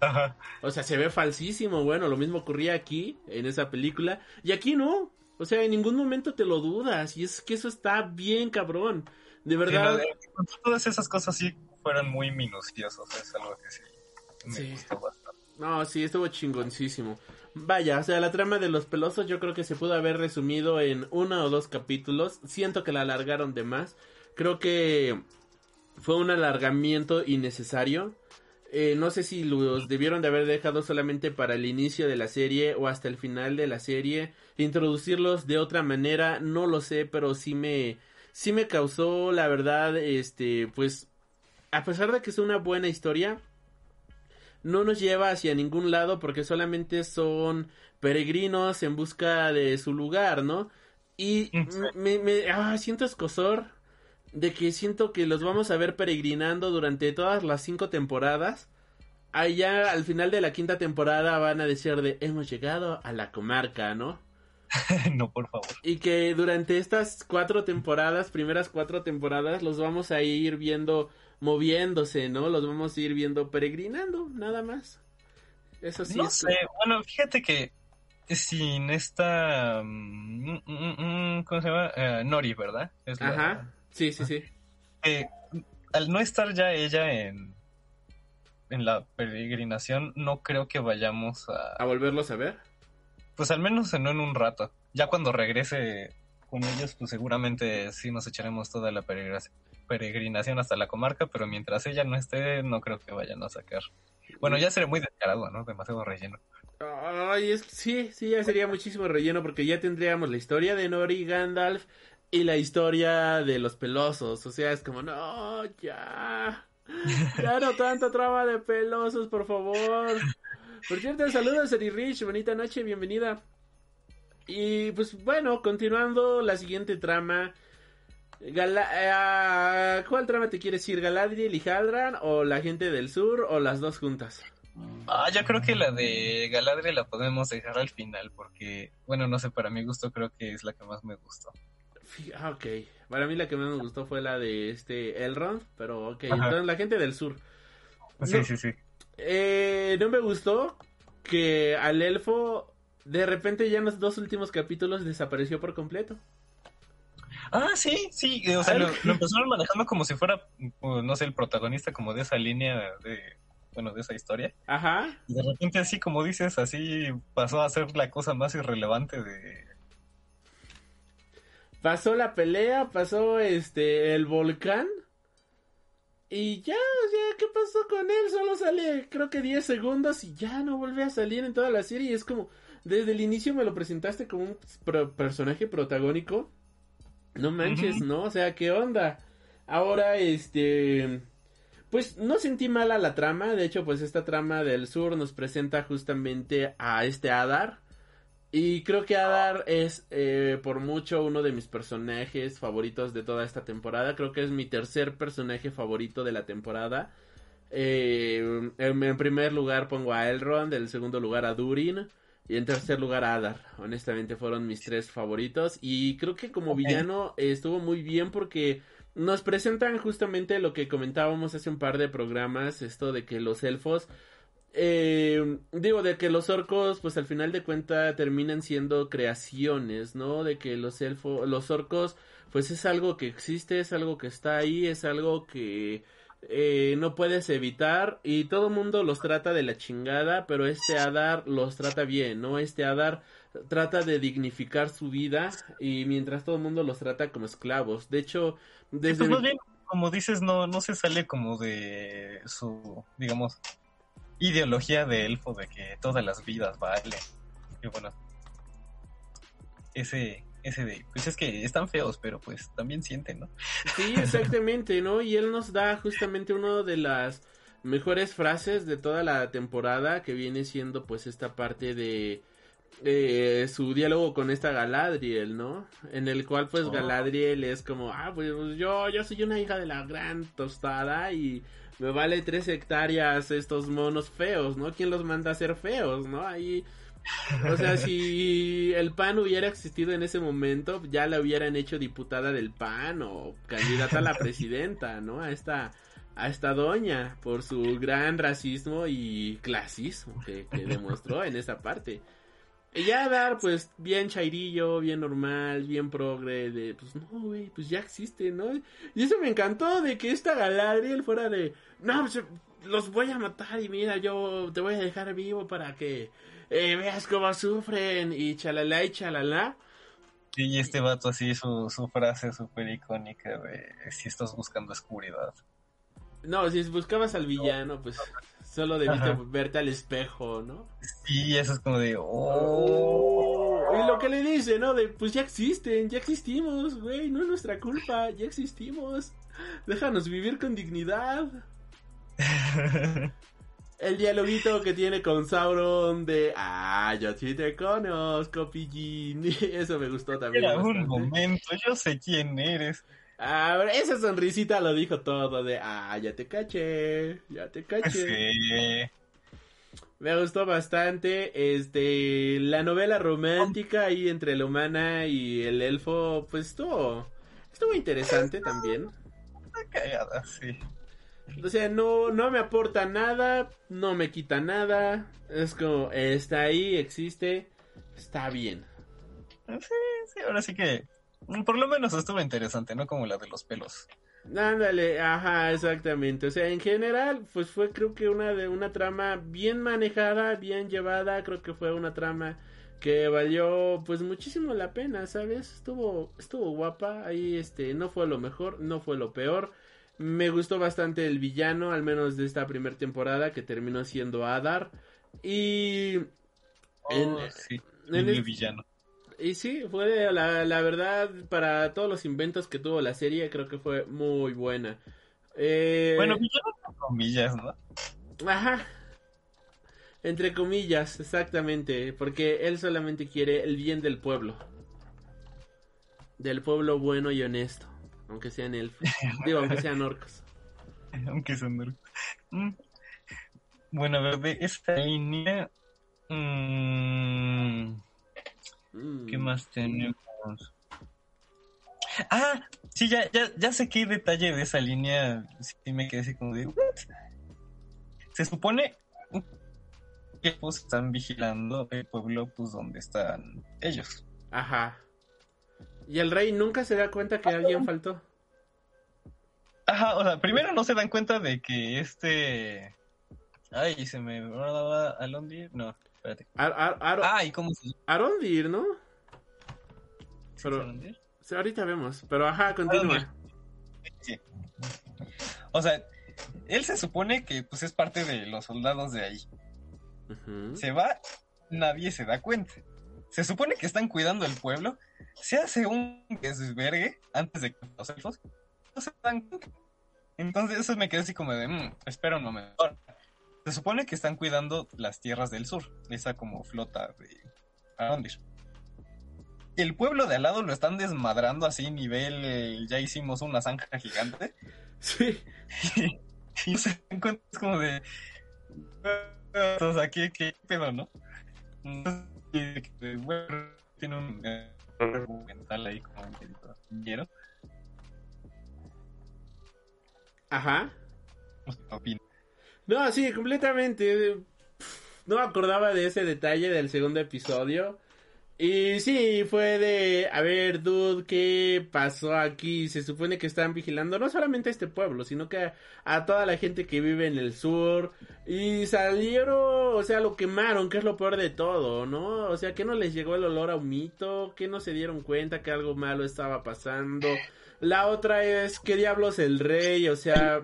Ajá. O sea, se ve falsísimo. Bueno, lo mismo ocurría aquí, en esa película. Y aquí no. O sea, en ningún momento te lo dudas. Y es que eso está bien cabrón. De verdad. Sí, no, todas esas cosas sí fueron muy minuciosos, es algo que sí me Sí. gustó bastante. No, sí, estuvo chingoncísimo. Vaya, o sea, la trama de los pelosos yo creo que se pudo haber resumido en uno o dos capítulos. Siento que la alargaron de más. Creo que fue un alargamiento innecesario. Eh, no sé si los debieron de haber dejado solamente para el inicio de la serie o hasta el final de la serie. Introducirlos de otra manera, no lo sé, pero sí me, sí me causó, la verdad, este, pues, a pesar de que es una buena historia, no nos lleva hacia ningún lado porque solamente son peregrinos en busca de su lugar, ¿no? Y me, me ah, siento escosor de que siento que los vamos a ver peregrinando durante todas las cinco temporadas. Allá al final de la quinta temporada van a decir de hemos llegado a la comarca, ¿no? no, por favor. Y que durante estas cuatro temporadas, primeras cuatro temporadas, los vamos a ir viendo moviéndose, ¿no? Los vamos a ir viendo peregrinando, nada más. Eso sí. no es- sé, bueno, fíjate que sin esta... mm, mm, mm, ¿Cómo se llama? Eh, Nori, ¿verdad? Es la- Ajá. Sí, sí, sí. eh, al no estar ya ella en, en la peregrinación, no creo que vayamos a... A volverlos a ver. Pues al menos en, no en un rato. Ya cuando regrese con ellos, pues seguramente sí nos echaremos toda la peregrina- peregrinación hasta la comarca, pero mientras ella no esté, no creo que vayan a sacar. Bueno, ya sería muy descarado, ¿no? Demasiado relleno. Ay, es sí, sí, ya sería muchísimo relleno porque ya tendríamos la historia de Nori Gandalf y la historia de los pelosos. O sea, es como, no, ya. Ya no tanta trama de pelosos, por favor. Por cierto, saludos a Rich, bonita noche, bienvenida. Y pues bueno, continuando la siguiente trama. Gala- eh, ¿Cuál trama te quieres ir? ¿Galadriel y Haldran o la gente del sur o las dos juntas? Ah, yo creo que la de Galadriel la podemos dejar al final porque, bueno, no sé, para mi gusto creo que es la que más me gustó. Ah, ok. Para mí la que más me gustó fue la de este Elrond, pero ok. Ajá. Entonces la gente del sur. Sí, No. sí, sí. Eh, no me gustó que al elfo de repente ya en los dos últimos capítulos desapareció por completo. Ah, sí, sí, o sea, lo, lo empezaron manejando como si fuera, pues, no sé, el protagonista como de esa línea de, bueno, de esa historia. Ajá. Y de repente así, como dices, así pasó a ser la cosa más irrelevante de... Pasó la pelea, pasó este el volcán. Y ya, o sea, ¿qué pasó con él? Solo sale, creo que 10 segundos y ya no vuelve a salir en toda la serie. Y es como, desde el inicio me lo presentaste como un pro- personaje protagónico. No manches. ¿no? O sea, ¿qué onda? Ahora, este... Pues no sentí mala la trama, de hecho pues esta trama del sur nos presenta justamente a este Adar. Y creo que Adar es eh, por mucho uno de mis personajes favoritos de toda esta temporada. Creo que es mi tercer personaje favorito de la temporada. Eh, en, en primer lugar pongo a Elrond, en segundo lugar a Durin y en tercer lugar a Adar. Honestamente fueron mis tres favoritos y creo que como villano eh, estuvo muy bien porque nos presentan justamente lo que comentábamos hace un par de programas, esto de que los elfos eh, digo, de que los orcos, pues al final de cuenta terminan siendo creaciones, ¿no? De que los elfos, los orcos, pues es algo que existe, es algo que está ahí, es algo que eh, no puedes evitar y todo el mundo los trata de la chingada, pero este Adar los trata bien, ¿no? Este Adar trata de dignificar su vida y mientras todo el mundo los trata como esclavos. De hecho, Sí, pues mi- bien, como dices, no, no se sale como de su, digamos, ideología de elfo de que todas las vidas valen. Y bueno, ese, ese de, pues es que están feos, pero pues también sienten, ¿no? Sí, exactamente, ¿no? Y él nos da justamente una de las mejores frases de toda la temporada que viene siendo pues esta parte de eh, su diálogo con esta Galadriel, ¿no? En el cual pues Oh. Galadriel es como, ah, pues yo, yo soy una hija de la gran tostada y me vale tres hectáreas estos monos feos, ¿no? ¿Quién los manda a ser feos, no? Ahí... O sea, si el PAN hubiera existido en ese momento, ya la hubieran hecho diputada del PAN o candidata a la presidenta, ¿no? A esta, a esta doña por su gran racismo y clasismo que, que demostró en esa parte. Y ya dar, pues, bien chairillo, bien normal, bien progre, de, pues, no, güey, pues ya existe, ¿no? Y eso me encantó, de que esta Galadriel fuera de, no, pues, los voy a matar y mira, yo te voy a dejar vivo para que eh, veas cómo sufren y chalala y chalala. Y este vato así, su, su frase súper icónica de si estás buscando oscuridad. No, si buscabas al villano, pues solo debiste Ajá. verte al espejo, ¿no? Y eso es como de, oh, Y lo que le dice, ¿no? De, pues ya existen, ya existimos, güey, no es nuestra culpa, ya existimos. Déjanos vivir con dignidad. El dialoguito que tiene con Sauron de, ah, yo sí te conozco, pillín. Eso me gustó también. Era un momento, yo sé quién eres. Ah, pero esa sonrisita lo dijo todo de, ah, ya te caché, ya te caché. Sí. Me gustó bastante, este, la novela romántica ahí entre la humana y el elfo, pues estuvo, estuvo interesante también. Está cagada, sí. O sea, no, no me aporta nada, no me quita nada, es como, está ahí, existe, está bien. Sí, sí, ahora sí que por lo menos estuvo interesante, no como la de los pelos. Ándale, ajá, exactamente. O sea, en general, pues fue creo que una de una trama bien manejada, bien llevada, creo que fue una trama que valió pues muchísimo la pena, ¿sabes? Estuvo estuvo guapa, ahí este no fue lo mejor, no fue lo peor. Me gustó bastante el villano, al menos de esta primera temporada que terminó siendo Adar y En- Oh, sí, en el el- villano. Y sí, fue la, la verdad, para todos los inventos que tuvo la serie, creo que fue muy buena. Eh, Bueno, villano con comillas, ¿no? Ajá. Entre comillas, exactamente, porque él solamente quiere el bien del pueblo. Del pueblo bueno y honesto, aunque sean elfos. Digo, aunque sean orcos. Aunque son duro. Mm. Bueno, a ver, de esta línea. mm, Mm. ¿Qué más tenemos? Ah, sí, ya, ya, ya sé qué detalle de esa línea. Sí, me quedé así como de. "What?". Se supone que pues, están vigilando el pueblo, pues donde están ellos. Ajá. Y el rey nunca se da cuenta que alguien faltó. Ajá, o sea, primero no se dan cuenta de que este. Ay, se me. ¿Alondir? No, espérate. Ar- Ar- Ar- Ay, ¿cómo se llama? Arondir, ¿no? ¿Sí Pero-? Sí, ahorita vemos. Pero ajá, continúa. Sí. O sea, él se supone que pues es parte de los soldados de ahí. Se va, nadie se da cuenta. Se supone que están cuidando el pueblo. Se hace un desvergue antes de que los elfos no se dan cuenta. Entonces eso me quedé así como de, "Mm, espera un momento. Se supone que están cuidando las tierras del sur, esa como flota de Arondir. El pueblo de al lado lo están desmadrando así nivel, eh, ya hicimos una zanja gigante. Sí. y no se es como de o sea qué, qué pedo no Entonces, que, bueno, tiene un error argumental ahí como medio Ajá. qué opina. No, sí, completamente. No acordaba de ese detalle del segundo episodio. Y sí, fue de, a ver, dude, ¿qué pasó aquí? Se supone que están vigilando no solamente a este pueblo, sino que a, a toda la gente que vive en el sur. Y salieron, o sea, lo quemaron, que es lo peor de todo, ¿no? O sea, que no les llegó el olor a humito, que no se dieron cuenta que algo malo estaba pasando. La otra es, ¿qué diablos el rey? O sea,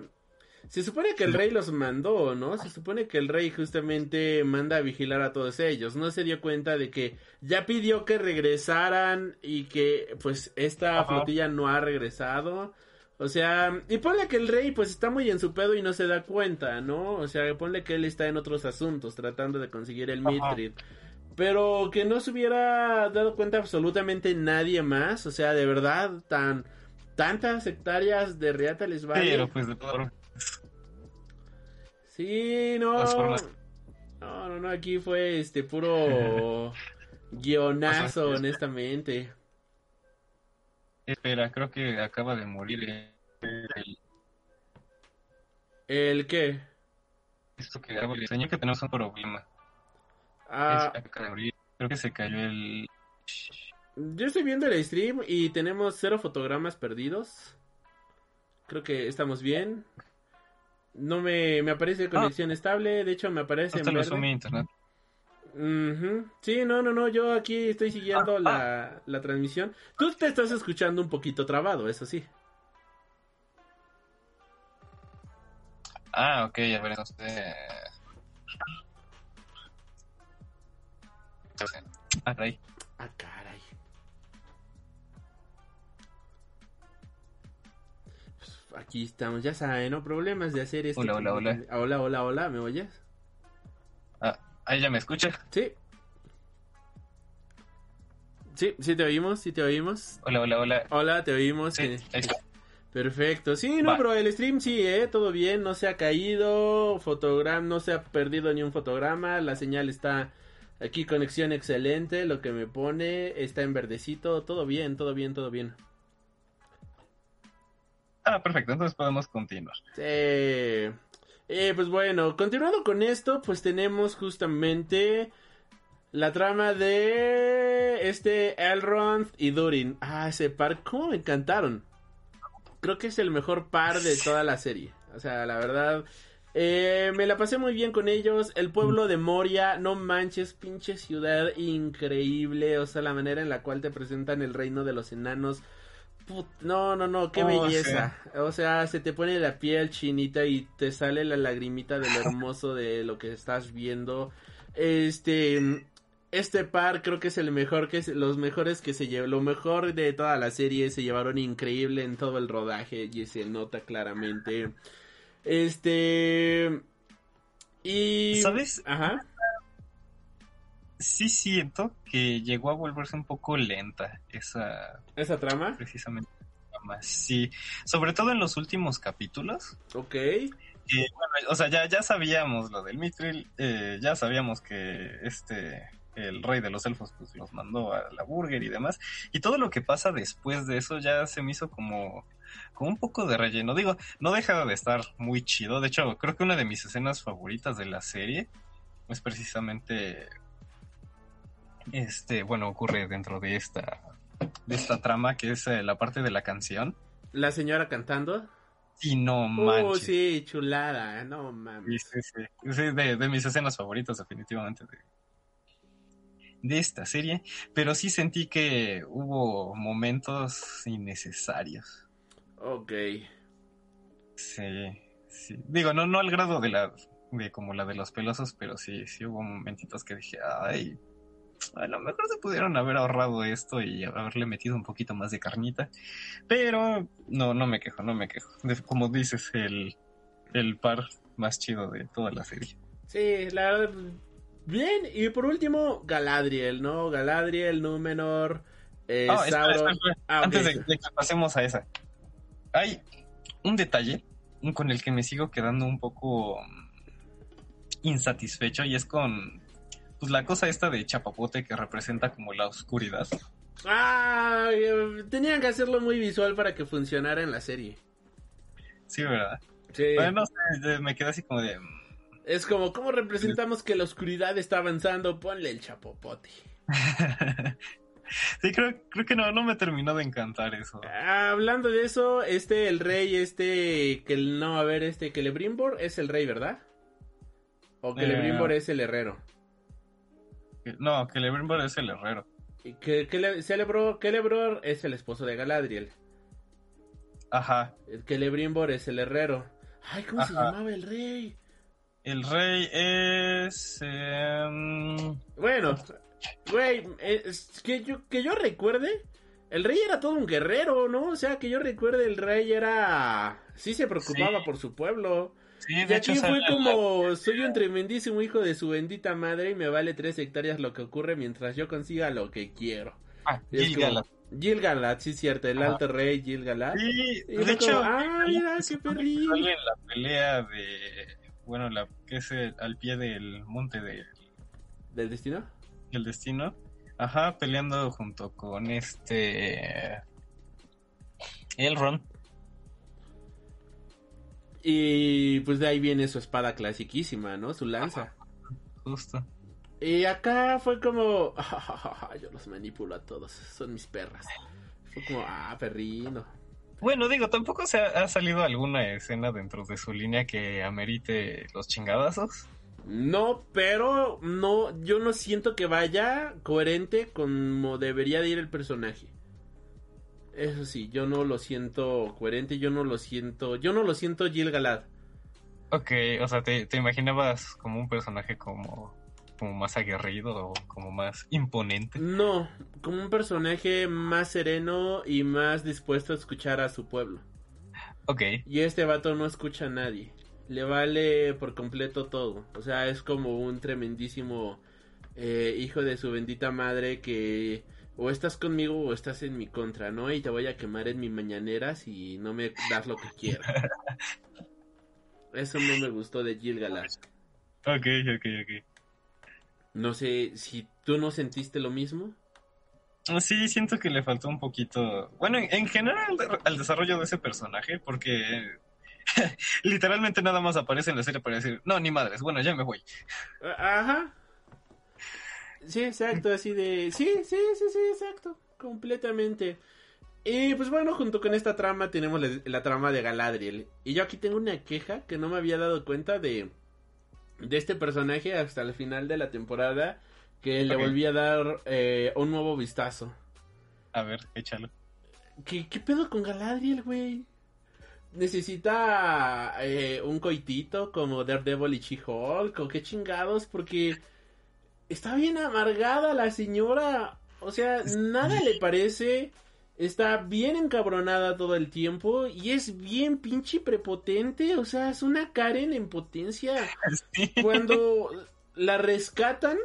se supone que el rey los mandó, ¿no? Se supone que el rey justamente manda a vigilar a todos ellos. No se dio cuenta de que ya pidió que regresaran y que pues esta Ajá. flotilla no ha regresado. O sea, y ponle que el rey pues está muy en su pedo y no se da cuenta, ¿no? O sea, ponle que él está en otros asuntos tratando de conseguir el Ajá. Mithril. Pero que no se hubiera dado cuenta absolutamente nadie más. O sea, de verdad, tan tantas hectáreas de Reata les vale. pero pues de todo Sí, no. No, no, no, aquí fue este puro guionazo, honestamente. espera creo que acaba de morir el, ¿El qué? esto que hago le enseñó que tenemos un problema Ah, Es- acaba de morir. creo que se cayó el yo estoy viendo el stream y tenemos cero fotogramas perdidos. Creo que estamos bien. No me, me aparece conexión estable, de hecho me aparece en esto lo verde. a internet. Sí, no, no, no, yo aquí estoy siguiendo Ah, la, la transmisión. Tú te estás escuchando un poquito trabado, eso sí. ah ok a ver entonces ah rey Aquí estamos, ya saben, ¿no? Problemas de hacer este... Hola, hola, hola. Hola, hola, hola, ¿me oyes? ah ahí ya me escucha Sí. Sí, sí te oímos, sí te oímos. hola hola hola Hola, te oímos. sí, ahí está. Perfecto. Sí, no, Va. pero el stream sí, ¿eh? Todo bien, no se ha caído, fotograma, no se ha perdido ni un fotograma, la señal está aquí, conexión excelente, lo que me pone está en verdecito, todo bien, todo bien, todo bien. Ah, perfecto, entonces podemos continuar. Sí. Eh, pues bueno, continuando con esto, pues tenemos justamente la trama de este Elrond y Durin. Ah, ese par, cómo me encantaron. Creo que es el mejor par de toda la serie. O sea, la verdad, eh, me la pasé muy bien con ellos. El pueblo de Moria, no manches, pinche ciudad increíble. O sea, la manera en la cual te presentan el reino de los enanos. Put- no, no, no, qué Oh, belleza. O sea, se te pone la piel chinita y te sale la lagrimita de lo hermoso de lo que estás viendo. Este, este par creo que es el mejor, que los mejores que se llevó, lo mejor de toda la serie se llevaron increíble en todo el rodaje y se nota claramente. Este, y... ¿Sabes? Ajá. Sí siento que llegó a volverse un poco lenta esa Esa trama. precisamente trama. Sí, sobre todo en los últimos capítulos. Ok. bueno, o sea, ya, ya sabíamos lo del Mithril, eh, ya sabíamos que este el rey de los elfos pues los mandó a la burger y demás y todo lo que pasa después de eso ya se me hizo como como un poco de relleno digo no deja de estar muy chido de hecho creo que una de mis escenas favoritas de la serie es precisamente este bueno ocurre dentro de esta de esta trama que es eh, la parte de la canción La señora cantando. y no Oh, manches sí, chulada, no mames. Sí, sí, sí. Sí, de, de mis escenas favoritas, definitivamente, de, de esta serie. Pero sí sentí que hubo momentos innecesarios. Ok. Sí, sí. Digo, no, no al grado de la de como la de los pelosos, pero sí, sí hubo momentitos que dije, ay, a lo mejor se pudieron haber ahorrado esto y haberle metido un poquito más de carnita. Pero no, no me quejo, no me quejo. Como dices, el, el par más chido de toda la serie. Sí, la verdad. Bien, y por último, Galadriel, ¿no? Galadriel, Númenor, eh, Ah, espera, Sauron. espera, espera. Ah, ok. Antes de, de que pasemos a esa. Hay un detalle con el que me sigo quedando un poco mm, insatisfecho y es con pues la cosa esta de chapapote que representa como la oscuridad. Ah, tenían que hacerlo muy visual para que funcionara en la serie. Sí, ¿verdad? Sí. Bueno, no sé, me quedé así como de... mm, Es como, ¿cómo representamos que la oscuridad está avanzando? Ponle el chapopote. sí, creo, creo que no, no me terminó de encantar eso. Ah, hablando de eso, este, el rey, este, que el- no, a ver, este, Celebrimbor es el rey, ¿verdad? O Celebrimbor Eh. es el herrero. No, Celebrimbor es el herrero. Que, que Celebror, Celebror es el esposo de Galadriel. Ajá. El Celebrimbor es el herrero. Ay, ¿cómo se llamaba el rey? El rey es... em, Bueno, güey, es que yo, que yo recuerde, el rey era todo un guerrero, ¿no? O sea, que yo recuerde, el rey era... Sí se preocupaba Sí. por su pueblo. Sí, Y de hecho aquí fue la- como, soy un tremendísimo hijo de su bendita madre y me vale tres hectáreas lo que ocurre mientras yo consiga lo que quiero. Ah, Y es Gil-galad. como, Gil-galad, sí, cierto, el alto rey Gil-galad. Sí, Y de hecho, como, ah, mira, qué perrín. sale en la pelea de, bueno, la que es el- al pie del monte de, ¿Del destino? del destino, ajá, peleando junto con este Elrond. Y pues de ahí viene su espada clasiquísima, ¿no? Su lanza. Justo. Y acá fue como, yo los manipulo a todos, son mis perras. Fue como, ah, perrino. Bueno, digo, tampoco se ha, ha salido alguna escena dentro de su línea que amerite los chingadazos. No, pero no, yo no siento que vaya coherente como debería de ir el personaje. Eso sí, yo no lo siento coherente, yo no lo siento, yo no lo siento Gil Galad. Ok, o sea, te, te imaginabas como un personaje como, como más aguerrido o como más imponente. No, como un personaje más sereno y más dispuesto a escuchar a su pueblo. Ok, Y este vato no escucha a nadie. Le vale por completo todo. O sea, es como un tremendísimo eh, hijo de su bendita madre que o estás conmigo o estás en mi contra, ¿no? Y te voy a quemar en mi mañanera si no me das lo que quiero. Eso no me gustó de Gil Galad. ok, ok, ok. No sé si tú no sentiste lo mismo. Sí, siento que le faltó un poquito. Bueno, en, en general al, desarrollo de ese personaje, porque literalmente nada más aparece en la serie para decir, no, ni madres, bueno, ya me voy. Ajá. Sí, exacto, así de... Sí, sí, sí, sí, exacto. Completamente. Y pues bueno, junto con esta trama tenemos la, la trama de Galadriel. Y yo aquí tengo una queja que no me había dado cuenta de, de este personaje hasta el final de la temporada. Que le volví a dar eh, un nuevo vistazo. A ver, échalo. ¿Qué, qué pedo con Galadriel, güey? Necesita eh, un coitito como Daredevil y She-Hulk o qué chingados, porque está bien amargada la señora. O sea, nada le parece. Está bien encabronada todo el tiempo y es bien pinche prepotente. O sea, es una Karen en potencia. Cuando la rescatan,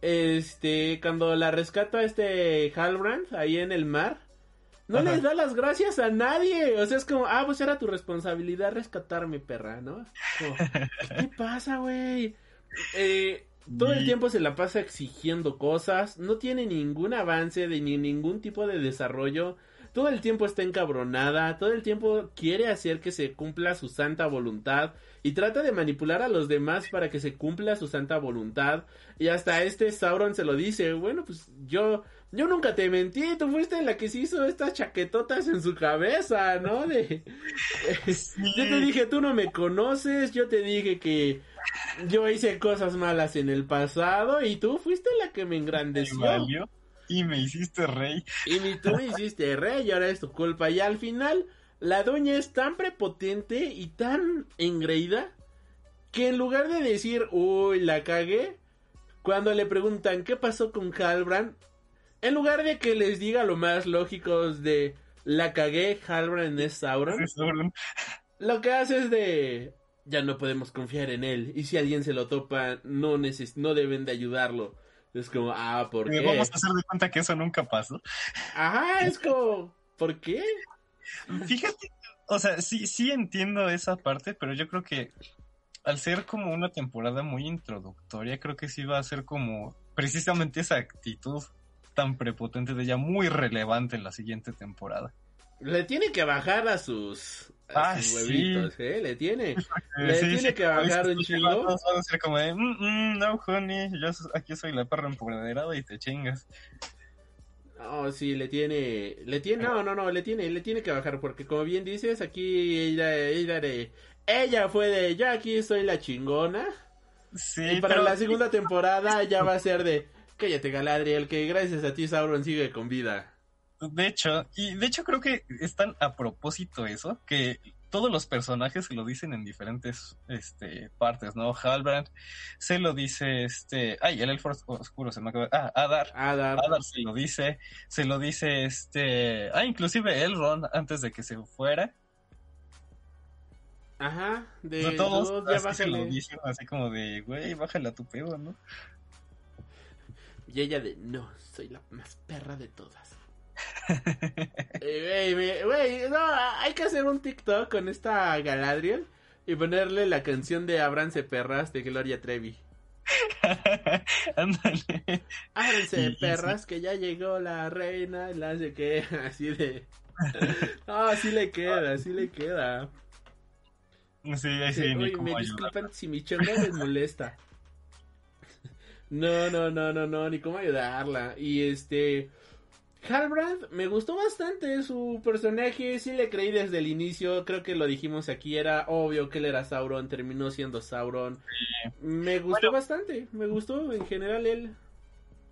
este, cuando la rescata este Halbrand ahí en el mar, No Ajá. les da las gracias a nadie. O sea, es como, ah, pues era tu responsabilidad rescatarme, perra, ¿no? Como, ¿Qué te pasa, güey? Eh, todo el tiempo se la pasa exigiendo cosas. No tiene ningún avance de ni ningún tipo de desarrollo. Todo el tiempo está encabronada. Todo el tiempo quiere hacer que se cumpla su santa voluntad. Y trata de manipular a los demás para que se cumpla su santa voluntad. Y hasta este Sauron se lo dice. Bueno, pues yo yo nunca te mentí, tú fuiste la que se hizo estas chaquetotas en su cabeza, ¿no? De... Yo te dije, tú no me conoces, yo te dije que yo hice cosas malas en el pasado y tú fuiste la que me Me engrandeció. valió y me hiciste rey. Y ni tú me hiciste rey y ahora es tu culpa. Y al final, la doña es tan prepotente y tan engreída que en lugar de decir, uy, la cagué, cuando le preguntan qué pasó con Halbrand, en lugar de que les diga lo más lógico de la cagué, Halbrand es Sauron, lo que hace es de ya no podemos confiar en él y si alguien se lo topa no neces no deben de ayudarlo. Es como, ah, ¿por Eh, qué? Vamos a hacer de cuenta que eso nunca pasó. Ajá, es como, ¿por qué? Fíjate, o sea, sí, sí entiendo esa parte, pero yo creo que al ser como una temporada muy introductoria, creo que sí va a ser como precisamente esa actitud tan prepotente de ella muy relevante en la siguiente temporada. Le tiene que bajar a sus, a Ah, sus sí. huevitos, ¿eh? Le tiene. Le sí, tiene sí, que bajar un chingo. Van a ser como de, "Mm, mm, no, honey, yo aquí soy la perra empoderada y te chingas. No, sí, le tiene, le tiene, no, no, no, le tiene, le tiene que bajar porque como bien dices, aquí ella, ella de, ella fue de, yo aquí soy la chingona. Sí, y para pero- la segunda temporada ya va a ser de, cállate Galadriel, que gracias a ti Sauron sigue con vida. De hecho, y de hecho creo que están a propósito eso, que todos los personajes se lo dicen en diferentes este, partes, ¿no? Halbrand se lo dice este, ay, el elfo oscuro se me acaba, ah, Adar, Adar, Adar se lo dice, se lo dice este, ah, inclusive Elrond antes de que se fuera, ajá, de, de todos, ya así se lo dicen así como de, güey, bájale a tu pedo, ¿no? Y ella de, no, soy la más perra de todas. Güey, me- güey, no, hay que hacer un TikTok con esta Galadriel y ponerle la canción de Ábranse perras de Gloria Trevi. Ándale. Ábranse perras que ya llegó la reina la hace que así de... No, así le queda, así le queda. Sí, sí, ni cómo me disculpan si mi chonga les molesta. No, no, no, no, no, ni cómo ayudarla. Y este. Halbrand me gustó bastante su personaje, sí le creí desde el inicio, creo que lo dijimos aquí, era obvio que él era Sauron, terminó siendo Sauron. Me gustó Bueno. bastante, me gustó en general él.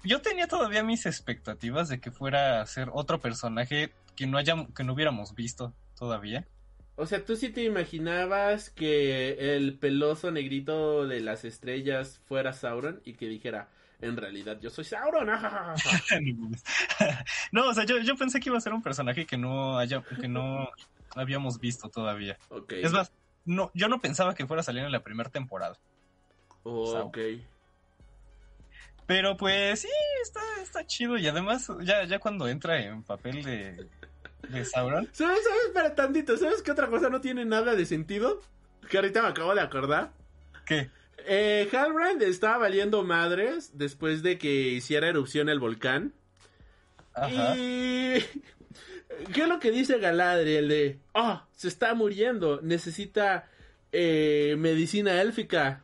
yo tenía todavía mis expectativas de que fuera a ser otro personaje que no hayam- que no hubiéramos visto todavía. O sea, tú sí te imaginabas que el peloso negrito de las estrellas fuera Sauron y que dijera, en realidad yo soy Sauron. ajajaja". no, o sea, yo, yo pensé que iba a ser un personaje que no haya, que no habíamos visto todavía. ok. Es más, no, yo no pensaba que fuera a salir en la primera temporada. Oh, ok. Pero pues sí, está, está chido. Y además, ya, ya cuando entra en papel de, de Sauron, ¿Sabes, sabes, para tantito, ¿sabes qué otra cosa no tiene nada de sentido? Que ahorita me acabo de acordar. ¿qué? Eh, Halbrand estaba valiendo madres después de que hiciera erupción el volcán. Ajá. Y... ¿Qué es lo que dice Galadriel de... Oh, se está muriendo, necesita eh, medicina élfica.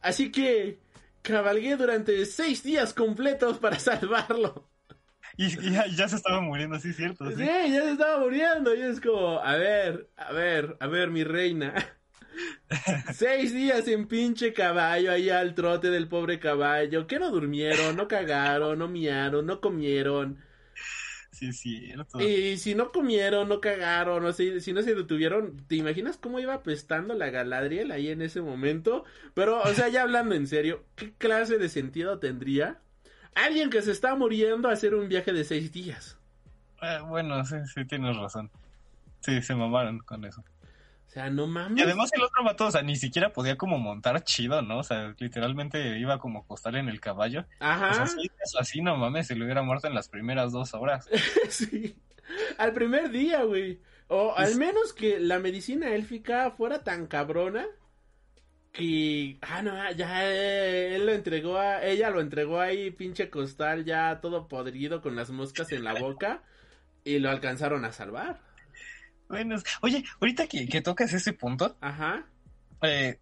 Así que cabalgué durante seis días completos para salvarlo. Y, y ya, ya se estaba muriendo, sí, cierto. Sí, Sí. ya se estaba muriendo. Y es como, a ver, a ver, a ver, mi reina. Seis días en pinche caballo ahí al trote del pobre caballo. Que no durmieron, no cagaron, no miaron, no comieron. Sí, cierto. Y si no comieron, no cagaron, o si, si no se detuvieron, ¿te imaginas cómo iba apestando la Galadriel ahí en ese momento? Pero, o sea, ya hablando en serio, ¿qué clase de sentido tendría alguien que se está muriendo a hacer un viaje de seis días? Eh, bueno, sí, sí, tienes razón. Sí, se mamaron con eso. O sea, no mames. Y además el otro vato, o sea, ni siquiera podía como montar chido, ¿no? O sea, literalmente iba como a acostar en el caballo. Ajá. O sea, eso así, no mames, se le hubiera muerto en las primeras dos horas. sí. al primer día, güey. O al menos que la medicina élfica fuera tan cabrona que ah no ya él lo entregó a ella lo entregó ahí pinche costal ya todo podrido con las moscas en la boca y lo alcanzaron a salvar Bueno, oye, ahorita que, que tocas ese punto, ajá eh,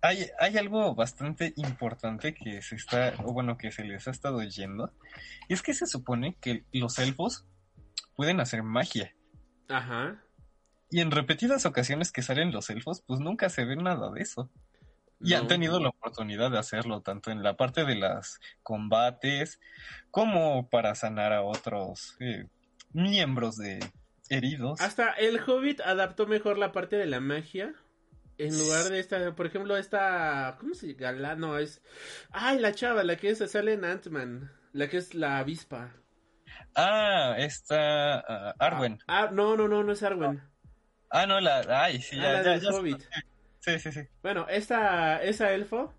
hay, hay algo bastante importante que se está, o bueno, que se les ha estado yendo. Y es que se supone que los elfos pueden hacer magia. ajá Y en repetidas ocasiones que salen los elfos, pues nunca se ve nada de eso. Y han tenido la oportunidad de hacerlo, tanto en la parte de los combates, como para sanar a otros eh, miembros de heridos. hasta el hobbit adaptó mejor la parte de la magia en lugar de esta por ejemplo esta cómo se llama no es ay la chava la que es, sale en Ant-Man la que es la avispa Ah, está ah, Arwen. ah no no no no es Arwen Ah, no, la. Ay, sí, Ah, ya, la ya, del ya sé. Hobbit. Sí, sí, sí. Bueno, esta, esa elfo,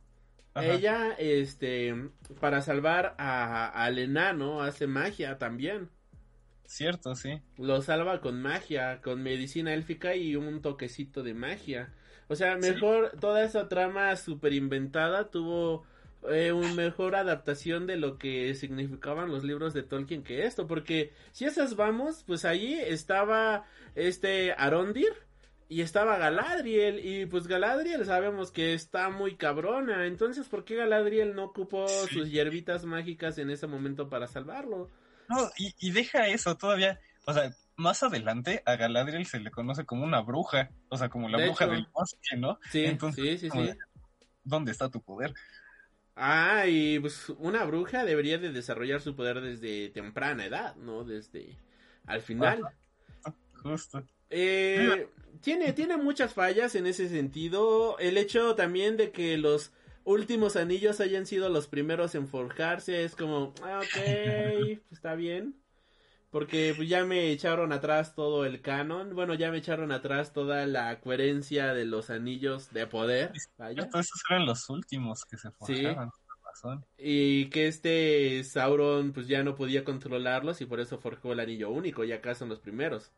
Ajá. ella, este, para salvar a, al enano, hace magia también. Cierto, sí. Lo salva con magia, con medicina élfica y un toquecito de magia. O sea, mejor toda esa trama super inventada tuvo eh, una mejor adaptación de lo que significaban los libros de Tolkien que esto, porque si esas vamos, pues ahí estaba este Arondir y estaba Galadriel y pues Galadriel sabemos que está muy cabrona, entonces ¿por qué Galadriel no ocupó Sí. sus hierbitas mágicas en ese momento para salvarlo? No, y, y deja eso todavía. O sea, más adelante a Galadriel se le conoce como una bruja. O sea, como la De bruja hecho. del bosque, ¿no? Sí, Entonces, sí, sí, sí. de, ¿Dónde está tu poder? Ah, y pues una bruja debería de desarrollar su poder desde temprana edad, ¿no? Desde al final. Justo. Eh, tiene, tiene muchas fallas en ese sentido. El hecho también de que los últimos anillos hayan sido los primeros en forjarse es como, ah, ok, está bien. Porque pues, ya me echaron atrás todo el canon. Bueno, ya me echaron atrás toda la coherencia de los anillos de poder. Vaya. Cierto, esos eran los últimos que se Sí. forjaban. tienes razón. Y que este Sauron pues ya no podía controlarlos y por eso forjó el anillo único, y acá son los primeros.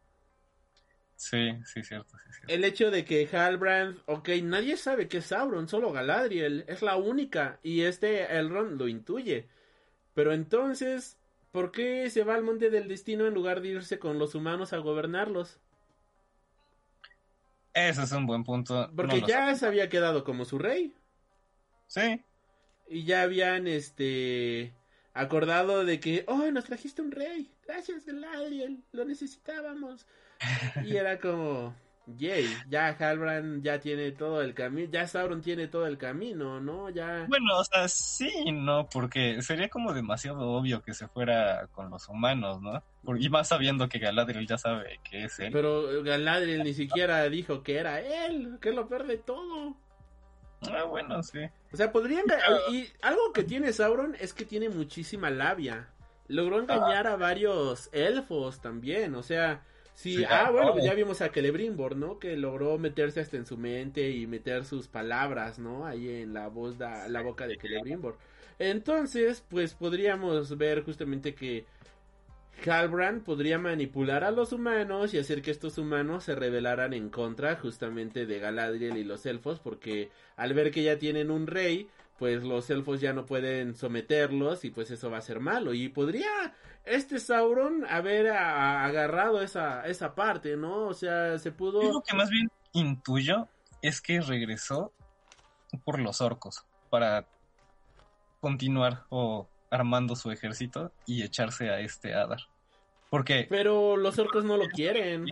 Sí, sí, cierto, sí, cierto. El hecho de que Halbrand, ok, nadie sabe que es Sauron, solo Galadriel, es la única, y este Elrond lo intuye. Pero entonces, ¿por qué se va al monte del destino en lugar de irse con los humanos a gobernarlos? Ese es un buen punto. Porque No ya sé. se había quedado como su rey. Sí, Y ya habían, este, acordado de que, oh, nos trajiste un rey. Gracias, Galadriel, lo necesitábamos. Y era como, yay, ya Halbrand ya tiene todo el camino, ya Sauron tiene todo el camino, ¿no? Ya... Bueno, o sea, sí no, porque sería como demasiado obvio que se fuera con los humanos, ¿no? Y más sabiendo que Galadriel ya sabe que es él. Pero Galadriel ni siquiera dijo que era él, que lo peor de todo. Ah, bueno, sí. O sea, podrían... Y algo que tiene Sauron es que tiene muchísima labia. Logró engañar a varios elfos también, o sea... Sí, Sí, ah, bueno, ya vimos a Celebrimbor, ¿no? Que logró meterse hasta en su mente y meter sus palabras, ¿no? Ahí en la voz, da, la boca de Celebrimbor. Entonces, pues podríamos ver justamente que Halbrand podría manipular a los humanos y hacer que estos humanos se rebelaran en contra justamente de Galadriel y los elfos, porque al ver que ya tienen un rey, pues los elfos ya no pueden someterlos y pues eso va a ser malo. Y podría este Sauron haber a- agarrado esa, esa parte, ¿no? O sea, se Yo pudo... lo que más bien intuyo es que regresó por los orcos para continuar o armando su ejército y echarse a este Adar. Porque, Pero los orcos no lo quieren.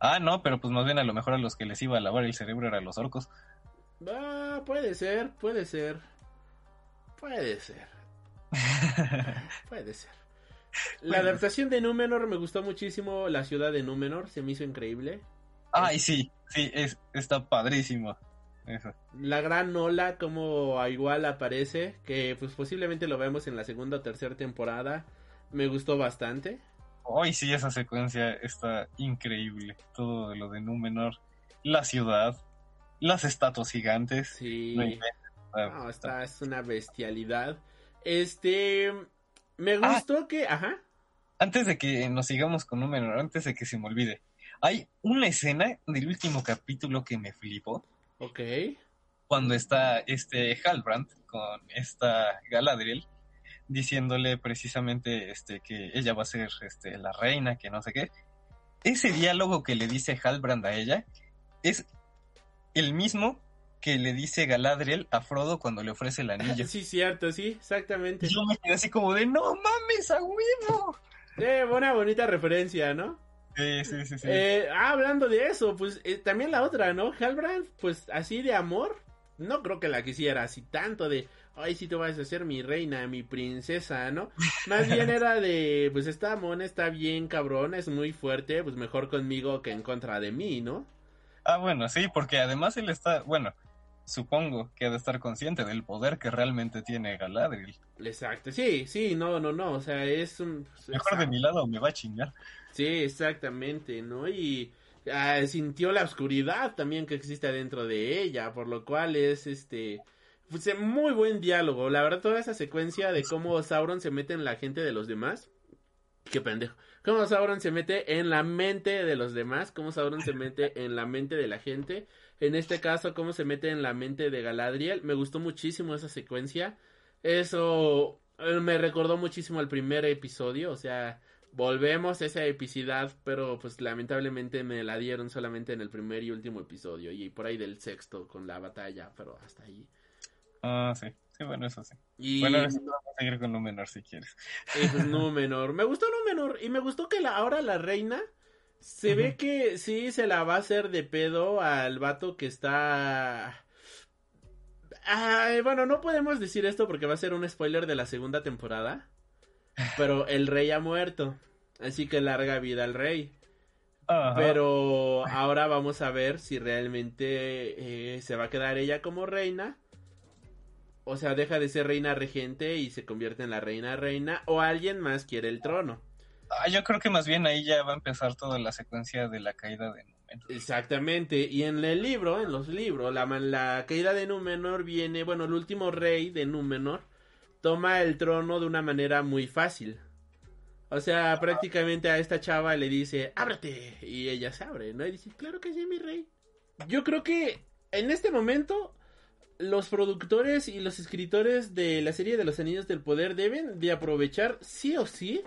ah, no, pero pues más bien a lo mejor a los que les iba a lavar el cerebro eran los orcos. Ah, puede ser, puede ser. Puede ser. Puede ser. La Bueno. adaptación de Númenor me gustó muchísimo. La ciudad de Númenor se me hizo increíble. Ay, sí, sí, es, está padrísimo. Eso. La gran ola como igual aparece, que pues posiblemente lo vemos en la segunda o tercera temporada. Me gustó bastante. Ay, sí, esa secuencia está increíble. Todo lo de Númenor, la ciudad, las estatuas gigantes. Sí. No está- No, esta es una bestialidad. Este, me gustó que, ajá. antes de que nos sigamos con Númenor, antes de que se me olvide, hay una escena del último capítulo que me flipó. Ok. Cuando está este Halbrand con esta Galadriel diciéndole precisamente este que ella va a ser este la reina, que no sé qué. Ese diálogo que le dice Halbrand a ella es el mismo que le dice Galadriel a Frodo cuando le ofrece el anillo. sí, cierto, sí, exactamente. Yo me quedé así como de, no mames, a huevo. Eh, buena, bonita referencia, ¿no? Sí, sí, sí, sí. Eh, ah, hablando de eso, pues eh, también la otra, ¿no? Halbrand, pues así de amor, no creo que la quisiera así tanto de, ay, si tú vas a ser mi reina, mi princesa, ¿no? Más bien era de, pues esta mona está bien cabrón, es muy fuerte, pues mejor conmigo que en contra de mí, ¿no? Ah, bueno, sí, porque además él está, bueno, supongo que ha de estar consciente del poder que realmente tiene Galadriel. Exacto, sí, sí, no, no, no, o sea, es un... Mejor de mi lado me va a chingar. Sí, exactamente, ¿no? Y ah, sintió la oscuridad también que existe dentro de ella, por lo cual es este pues, muy buen diálogo. La verdad, toda esa secuencia de cómo Sauron se mete en la gente de los demás. Qué pendejo. Cómo Sauron se mete en la mente de los demás. Cómo Sauron se mete en la mente de la gente. En este caso, cómo se mete en la mente de Galadriel. Me gustó muchísimo esa secuencia. Eso eh, me recordó muchísimo al primer episodio. O sea, volvemos a esa epicidad. Pero pues lamentablemente me la dieron solamente en el primer y último episodio. Y por ahí del sexto con la batalla. Pero hasta ahí. Ah, sí. Sí, bueno, eso sí. Y... Bueno, vamos a seguir con Númenor si quieres. Es Númenor. Me gustó Númenor y me gustó que la, ahora la reina se ve que sí se la va a hacer de pedo al vato que está... Ay, bueno, no podemos decir esto porque va a ser un spoiler de la segunda temporada. Pero el rey ha muerto. Así que larga vida al rey. Pero ahora vamos a ver si realmente eh, se va a quedar ella como reina o sea, deja de ser reina regente y se convierte en la reina reina o alguien más quiere el trono. Ah, yo creo que más bien ahí ya va a empezar toda la secuencia de la caída de Númenor. Exactamente, y en el libro, en los libros, la, la caída de Númenor viene, bueno, el último rey de Númenor toma el trono de una manera muy fácil. O sea, prácticamente a esta chava le dice, ábrete, y ella se abre, ¿no? Y dice, claro que sí, mi rey. Yo creo que en este momento los productores y los escritores de la serie de los Anillos del Poder deben de aprovechar sí o sí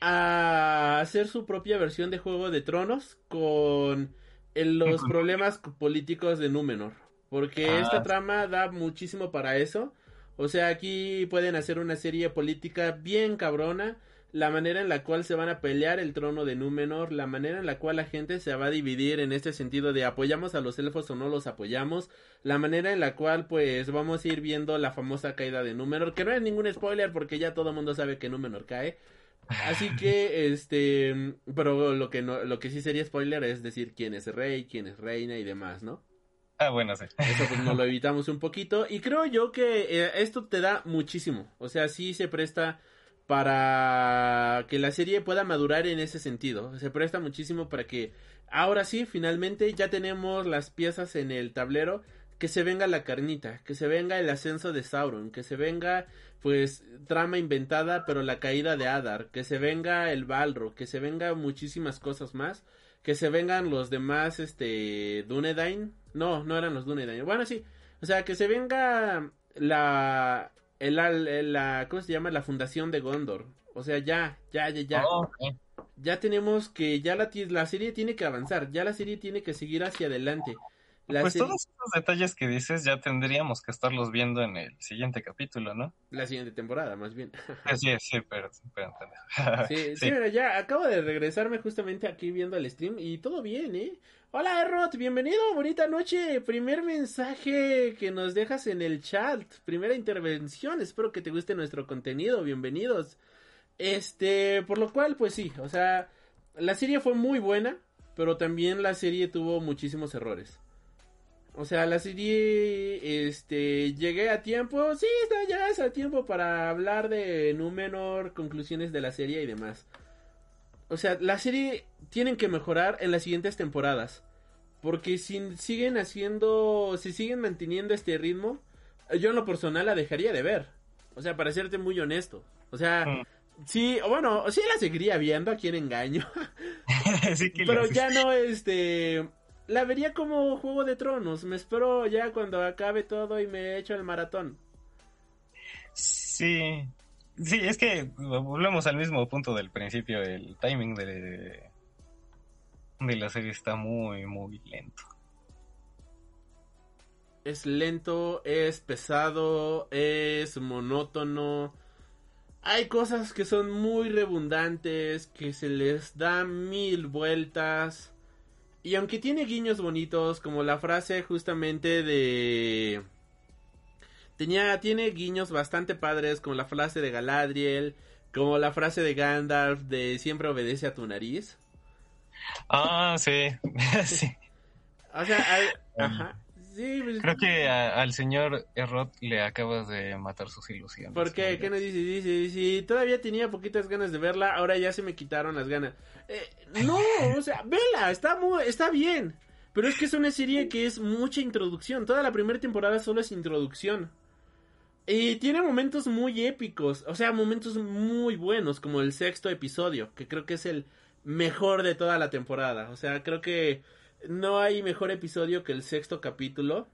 a hacer su propia versión de Juego de Tronos con los problemas políticos de Númenor. Porque ah, esta trama da muchísimo para eso. O sea, aquí pueden hacer una serie política bien cabrona la manera en la cual se van a pelear el trono de Númenor, la manera en la cual la gente se va a dividir en este sentido de apoyamos a los elfos o no los apoyamos, la manera en la cual pues vamos a ir viendo la famosa caída de Númenor, que no es ningún spoiler porque ya todo el mundo sabe que Númenor cae. Así que este, pero lo que no lo que sí sería spoiler es decir quién es rey, quién es reina y demás, ¿no? Ah, bueno, sí. Eso pues nos lo evitamos un poquito y creo yo que eh, esto te da muchísimo, o sea, sí se presta para que la serie pueda madurar en ese sentido. Se presta muchísimo para que ahora sí, finalmente ya tenemos las piezas en el tablero. Que se venga la carnita, que se venga el ascenso de Sauron, que se venga pues trama inventada pero la caída de Adar, que se venga el Balro, que se venga muchísimas cosas más, que se vengan los demás este Dunedain, no, no eran los Dunedain. Bueno, sí, o sea, que se venga la el, la, ¿cómo se llama? La fundación de Gondor. O sea, ya, ya, ya, ya. Oh, ya tenemos que, ya la, la serie tiene que avanzar, ya la serie tiene que seguir hacia adelante. pues todos esos detalles que dices ya tendríamos que estarlos viendo en el siguiente capítulo, ¿no? La siguiente temporada, más bien. Sí, sí, pero, pero sí, sí, mira, ya acabo de regresarme justamente aquí viendo el stream y todo bien, ¿eh? Hola Errot, bienvenido, bonita noche. Primer mensaje que nos dejas en el chat, primera intervención. Espero que te guste nuestro contenido, bienvenidos. Este, por lo cual, pues sí, o sea, la serie fue muy buena, pero también la serie tuvo muchísimos errores. O sea, la serie, este, llegué a tiempo, sí, ya es a tiempo para hablar de Númenor, conclusiones de la serie y demás. O sea, la serie tienen que mejorar en las siguientes temporadas. Porque si siguen haciendo, si siguen manteniendo este ritmo, yo en lo personal la dejaría de ver. O sea, para serte muy honesto. O sea, mm. Sí, bueno, sí la seguiría viendo, a quien engaño. Sí que Pero ya no, este... La vería como Juego de Tronos. Me espero ya cuando acabe todo y me echo el maratón. Sí. Sí, es que volvemos al mismo punto del principio. El timing de, de la serie está muy, muy lento. Es lento, es pesado, es monótono. Hay cosas que son muy redundantes, que se les da mil vueltas. Y aunque tiene guiños bonitos, como la frase justamente de... Tenía, tiene guiños bastante padres, como la frase de Galadriel, como la frase de Gandalf de siempre obedece a tu nariz. Ah, sí. sí. O sea, al- ajá. Sí, pues, Creo que a- al señor Errot le acabas de matar sus ilusiones. ¿Por qué? ¿Qué nos dice? Todavía tenía poquitas ganas de verla, ahora ya se me quitaron las ganas. Eh, no, o sea, vela, está muy, está bien. Pero es que es una serie que es mucha introducción. Toda la primera temporada solo es introducción. Y tiene momentos muy épicos, o sea, momentos muy buenos, como el sexto episodio, que creo que es el mejor de toda la temporada. O sea, creo que no hay mejor episodio que el sexto capítulo,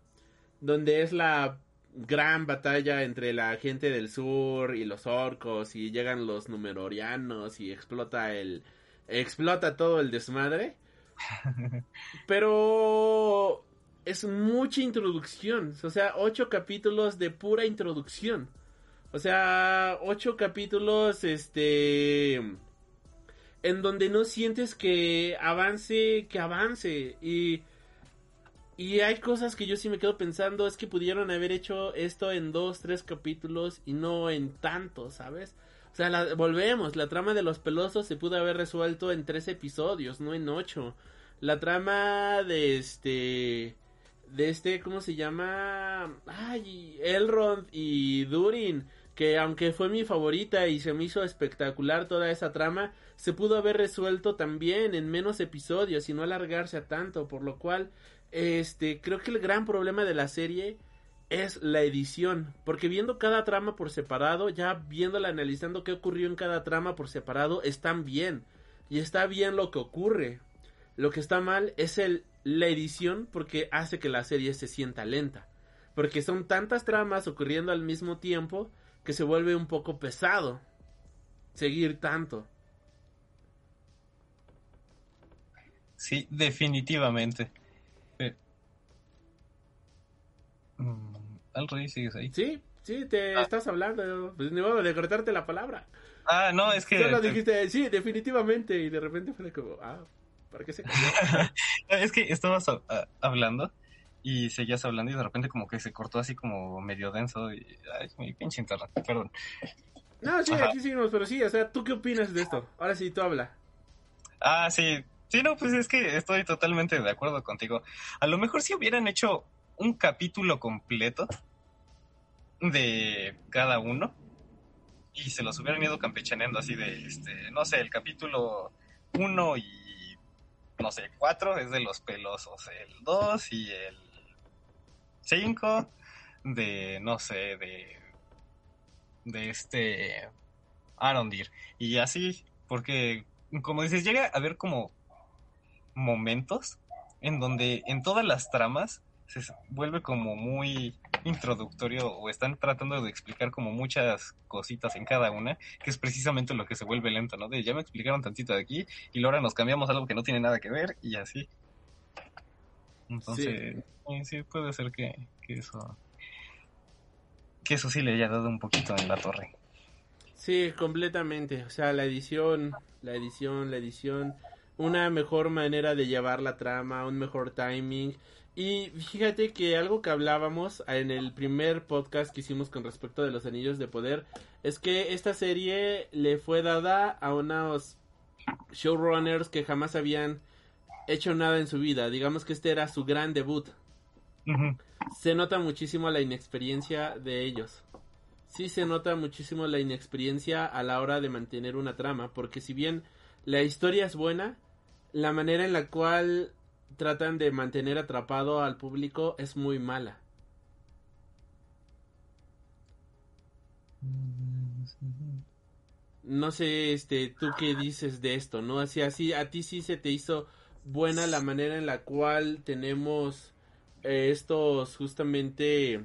donde es la gran batalla entre la gente del sur y los orcos y llegan los numerorianos y explota el explota todo el desmadre. Pero es mucha introducción, o sea, ocho capítulos de pura introducción. O sea, ocho capítulos este en donde no sientes que avance, que avance y y hay cosas que yo sí me quedo pensando, es que pudieron haber hecho esto en dos, tres capítulos y no en tantos, ¿sabes? O sea, volvemos, la trama de los pelosos se pudo haber resuelto en tres episodios, no en ocho. La trama de este... De este, ¿cómo se llama? Ay, Elrond y Durin, que aunque fue mi favorita y se me hizo espectacular toda esa trama, se pudo haber resuelto también en menos episodios y no alargarse a tanto, por lo cual este, creo que el gran problema de la serie es la edición, porque viendo cada trama por separado, ya viéndola, analizando qué ocurrió en cada trama por separado, están bien, y está bien lo que ocurre. Lo que está mal es el, la edición porque hace que la serie se sienta lenta, porque son tantas tramas ocurriendo al mismo tiempo que se vuelve un poco pesado seguir tanto. Sí, definitivamente. Eh, mm, Al rey, ¿sigues ahí? Sí, sí, te estás hablando, pues ni modo de cortarte la palabra. Ah, no, es que... Solo dijiste, sí, definitivamente, y de repente fue como, ah, ¿para qué se cayó? Es que estabas a- a- hablando y seguías hablando y de repente como que se cortó así como medio denso y... Ay, mi pinche internet, perdón. No, sí, Ajá. aquí seguimos, pero sí, o sea, ¿tú qué opinas de esto? Ahora sí, tú habla. Ah, sí. Sí, no, pues es que estoy totalmente de acuerdo contigo. A lo mejor si hubieran hecho un capítulo completo de cada uno y se los hubieran ido campechaneando así de, este, no sé, el capítulo uno y, no sé, cuatro es de los pelosos, el dos y el cinco de, no sé, de, de este Arondir. Y así, porque, como dices, llega a haber como momentos en donde en todas las tramas se vuelve como muy introductorio o están tratando de explicar como muchas cositas en cada una, que es precisamente lo que se vuelve lento, ¿no? De ya me explicaron tantito de aquí y ahora nos cambiamos a algo que no tiene nada que ver y así. Entonces, sí, sí puede ser que, que eso que eso sí le haya dado un poquito en la torre. Sí, completamente. O sea, la edición, la edición, la edición. Una mejor manera de llevar la trama, un mejor timing. Y fíjate que algo que hablábamos en el primer podcast que hicimos con respecto de los anillos de poder es que esta serie le fue dada a unos showrunners que jamás habían hecho nada en su vida. Digamos que este era su gran debut. Se nota muchísimo la inexperiencia de ellos. Sí se nota muchísimo la inexperiencia a la hora de mantener una trama, porque si bien la historia es buena, la manera en la cual tratan de mantener atrapado al público es muy mala. No sé, este, tú qué dices de esto, ¿no? Así, así, a ti sí se te hizo buena la manera en la cual tenemos eh, estos justamente...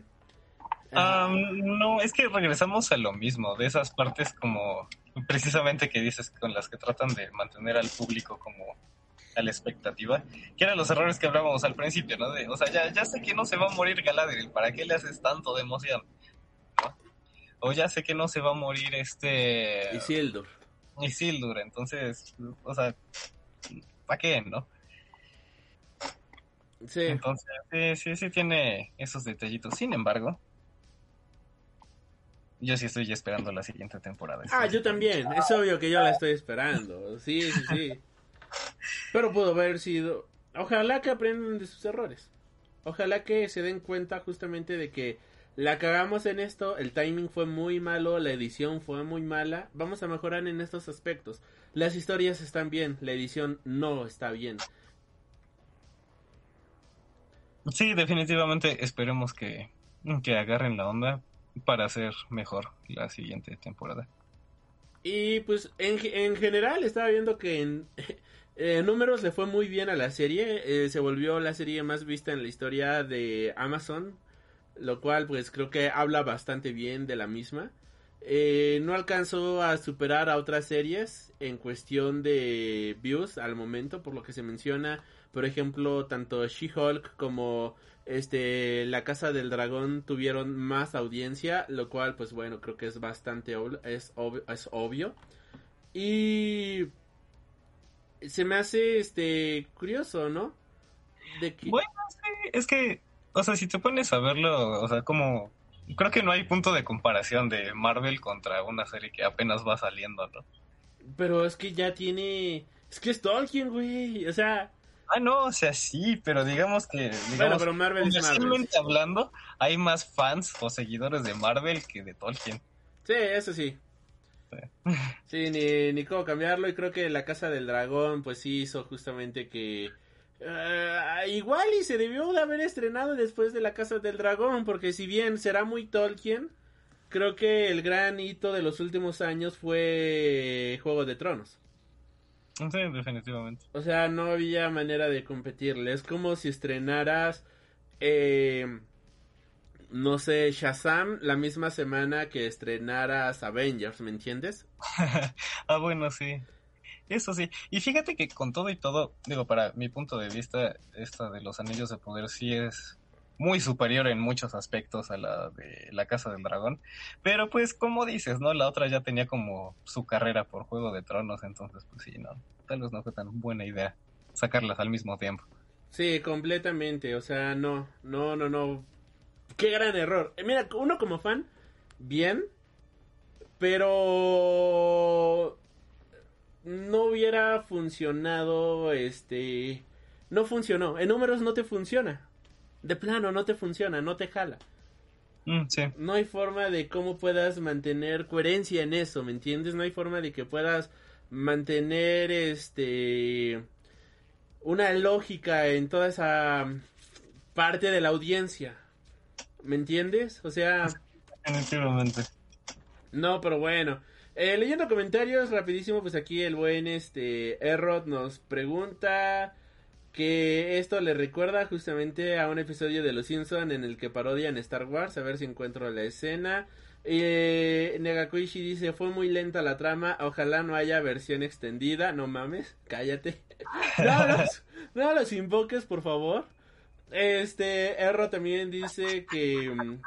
Ah, no, es que regresamos a lo mismo, de esas partes como precisamente que dices con las que tratan de mantener al público como a la expectativa, que eran los errores que hablábamos al principio, ¿no? De, o sea, ya, ya sé que no se va a morir Galadriel, ¿para qué le haces tanto de emoción? O ya sé que no se va a morir este... Isildur. Isildur, entonces, o sea, ¿para qué, no? Sí. Entonces, sí, sí, sí tiene esos detallitos. Sin embargo, yo sí estoy esperando la siguiente temporada. Ah, yo también. Es obvio que yo la estoy esperando. Sí, sí, sí. Pero pudo haber sido... Ojalá que aprendan de sus errores. Ojalá que se den cuenta justamente de que la cagamos en esto, el timing fue muy malo, la edición fue muy mala. Vamos a mejorar en estos aspectos. Las historias están bien, la edición no está bien. Sí, definitivamente esperemos que, que agarren la onda para hacer mejor la siguiente temporada. Y pues en, en general estaba viendo que en, en, números le fue muy bien a la serie. Eh, se volvió la serie más vista en la historia de Amazon. Lo cual pues creo que habla bastante bien de la misma. Eh, no alcanzó a superar a otras series en cuestión de views al momento, por lo que se menciona, por ejemplo, tanto She-Hulk como este La Casa del Dragón tuvieron más audiencia, lo cual pues bueno, creo que es bastante es, obvio, es obvio. Y se me hace este curioso, ¿no? De que... Bueno, sí, es que o sea, si te pones a verlo, o sea, como creo que no hay punto de comparación de Marvel contra una serie que apenas va saliendo, ¿no? Pero es que ya tiene. Es que es Tolkien, güey. O sea. Ah, no, o sea, sí, pero digamos que. Digamos, bueno, pero Marvel es Marvel. hablando, hay más fans o seguidores de Marvel que de Tolkien. Sí, eso sí. Sí, ni, ni cómo cambiarlo. Y creo que La Casa del Dragón, pues sí hizo justamente que. Uh, igual y se debió de haber estrenado después de La Casa del Dragón, porque si bien será muy Tolkien, creo que el gran hito de los últimos años fue Juego de Tronos. Sí, definitivamente. O sea, no había manera de competirle. Es como si estrenaras, eh, no sé, Shazam la misma semana que estrenaras Avengers, ¿me entiendes? ah, bueno, sí. Eso sí. Y fíjate que con todo y todo, digo, para mi punto de vista, esta de los anillos de poder sí es muy superior en muchos aspectos a la de la Casa del Dragón. Pero pues como dices, ¿no? La otra ya tenía como su carrera por Juego de Tronos, entonces pues sí, no. Tal vez no fue tan buena idea sacarlas al mismo tiempo. Sí, completamente. O sea, no, no, no, no. Qué gran error. Eh, mira, uno como fan, bien. Pero no hubiera funcionado, este... No funcionó. En números no te funciona. De plano, no te funciona, no te jala. Mm, no hay forma de cómo puedas mantener coherencia en eso, ¿me entiendes? No hay forma de que puedas mantener este una lógica en toda esa parte de la audiencia. ¿Me entiendes? O sea, definitivamente. No, pero bueno, eh, leyendo comentarios rapidísimo, pues aquí el buen este Errod nos pregunta que esto le recuerda justamente a un episodio de Los Simpson en el que parodian Star Wars, a ver si encuentro la escena. Eh, Negakuishi dice, fue muy lenta la trama, ojalá no haya versión extendida, no mames, cállate. no, los, no los invoques, por favor. Este, Erro también dice que... Mm,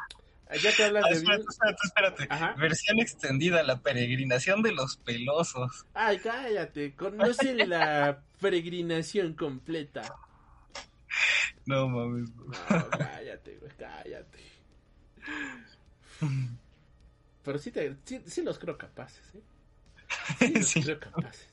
ya que hablas de... Espérate, espérate, espérate. Versión extendida, la peregrinación de los pelosos. Ay, cállate, conoce la peregrinación completa. No mames. No, cállate, güey, cállate. Pero sí, te, sí, los creo capaces, ¿eh? Sí, los creo capaces.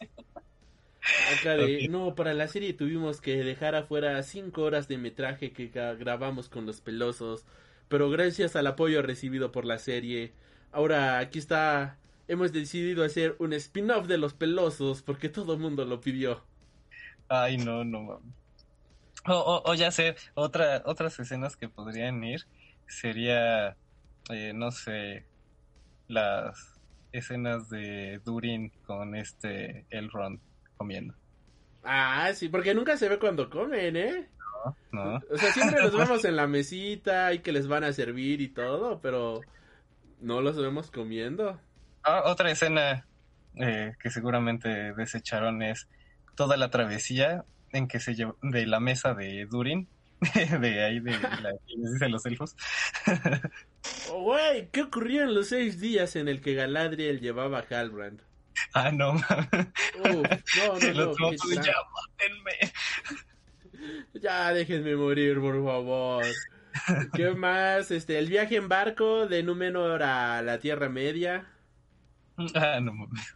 De, no, para la serie tuvimos que dejar afuera cinco horas de metraje que grabamos con los pelosos pero gracias al apoyo recibido por la serie, ahora aquí está, hemos decidido hacer un spin-off de Los Pelosos porque todo el mundo lo pidió. Ay, no, no O, o, ya sé, otra, otras escenas que podrían ir sería, eh, no sé, las escenas de Durin con este Elrond comiendo. Ah, sí, porque nunca se ve cuando comen, ¿eh? No, no. O sea, siempre los vemos en la mesita y que les van a servir y todo, pero no los vemos comiendo. Ah, otra escena eh, que seguramente desecharon es toda la travesía en que se llevó de la mesa de Durin, de ahí de la los elfos. Oh, güey, ¿qué ocurrió en los seis días en el que Galadriel llevaba a Halbrand? Ah, no, mames. No, El no, no, otro, qué ya, mátenme. Ya déjenme morir, por favor. ¿Qué más? Este, el viaje en barco de Númenor a la Tierra Media. Ah, no mames.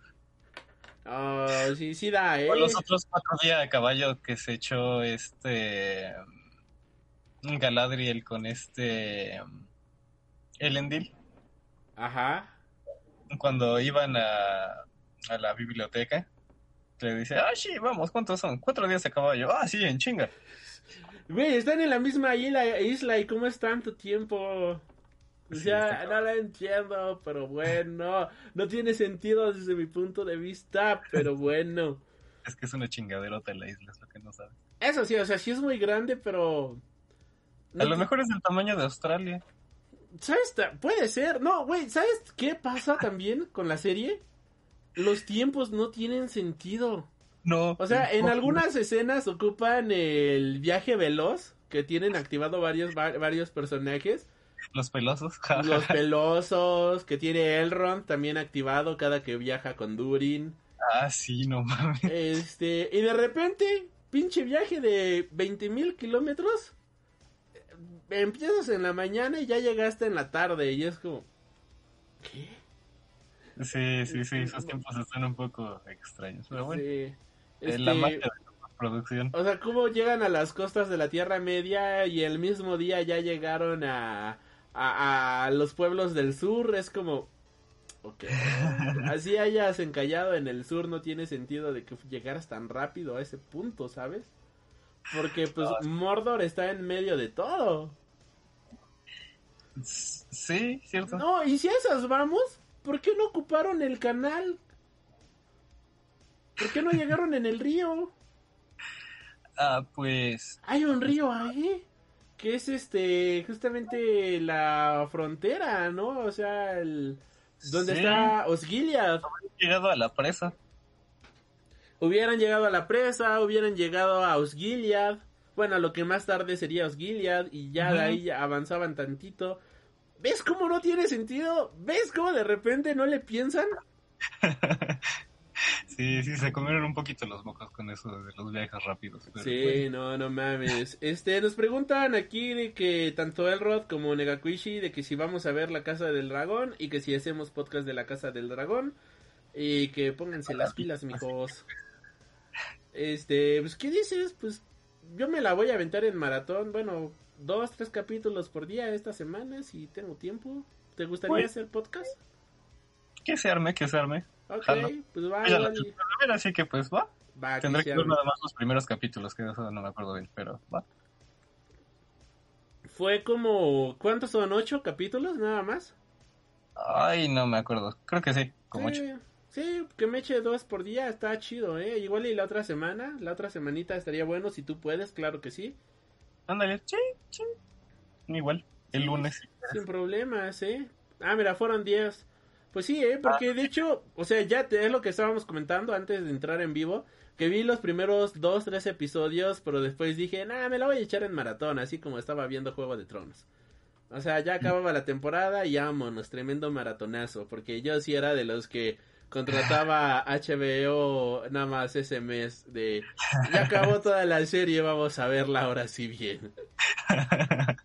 Ah, sí, sí da, ¿eh? O los otros cuatro días a caballo que se echó este Galadriel con este Elendil Ajá. cuando iban a, a la biblioteca. Le dice, ah, sí, vamos, ¿cuántos son? Cuatro días a caballo. Ah, sí, en chinga. Güey, están en la misma isla, isla y cómo es tanto tiempo. O sea, no la entiendo, pero bueno, no tiene sentido desde mi punto de vista, pero bueno. Es que es una chingaderota la isla, es lo que no sabes. Eso sí, o sea, sí es muy grande, pero... A lo mejor es del tamaño de Australia. ¿Sabes? Puede ser. No, güey, ¿sabes qué pasa también con la serie? Los tiempos no tienen sentido. No. O sea, en algunas escenas ocupan el viaje veloz, que tienen activado varios, va- varios personajes. Los pelosos. Los pelosos, que tiene Elrond también activado cada que viaja con Durin. ah, sí, no mames. Este, y de repente, pinche viaje de 20 mil kilómetros. Empiezas en la mañana y ya llegaste en la tarde. Y es como. ¿Qué? Sí, sí, sí, esos tiempos están un poco extraños. Pero bueno, Sí. Este, la magia de la producción. O sea, ¿cómo llegan a las costas de la Tierra Media y el mismo día ya llegaron a, a, a los pueblos del sur? Es como... Ok. Así hayas encallado en el sur no tiene sentido de que llegaras tan rápido a ese punto, ¿sabes? Porque pues Mordor está en medio de todo. Sí, cierto. No, y si esas vamos, ¿por qué no ocuparon el canal? ¿Por qué no llegaron en el río? Ah, pues. Hay un río ahí que es este justamente la frontera, ¿no? O sea, el donde Sí. está Osgiliath. he llegado a la presa. Hubieran llegado a la presa, hubieran llegado a Osgiliath. Bueno, lo que más tarde sería Osgiliath y ya de ahí avanzaban tantito. ¿Ves cómo no tiene sentido? ¿Ves cómo de repente no le piensan? Sí, sí, se comieron un poquito los mocos con eso de los viajes rápidos. Sí, bueno. no, no mames. Este, nos preguntan aquí de que tanto Elrod como Negakuishi, de que si vamos a ver la Casa del Dragón y que si hacemos podcast de la Casa del Dragón y que pónganse las pilas, mijos. Este, pues, ¿qué dices? Pues, yo me la voy a aventar en maratón, bueno, dos, tres capítulos por día esta semana si tengo tiempo. ¿Te gustaría Bueno. hacer podcast? Que se arme, que se arme. Ok, Jalo. pues va, la así que pues va. va, Tendré que ver nada más los primeros capítulos, que eso no me acuerdo bien, pero va. Fue como, ¿cuántos son? ¿Ocho capítulos nada más? Ay, no me acuerdo. Creo que sí, como sí, ocho. sí, que me eche dos por día está chido, ¿eh? Igual y la otra semana, la otra semanita estaría bueno si tú puedes, claro que sí. Ándale, sí, sí. Igual, el lunes. Sin problemas, ¿eh? Ah, mira, fueron 10. Pues sí, ¿eh? Porque de hecho, o sea, ya te- es lo que estábamos comentando antes de entrar en vivo, que vi los primeros dos, tres episodios, pero después dije, nah, me la voy a echar en maratón, así como estaba viendo Juego de Tronos. O sea, ya acababa la temporada y vámonos, tremendo maratonazo, porque yo sí era de los que contrataba HBO nada más ese mes de, ya acabó toda la serie, vamos a verla ahora sí bien.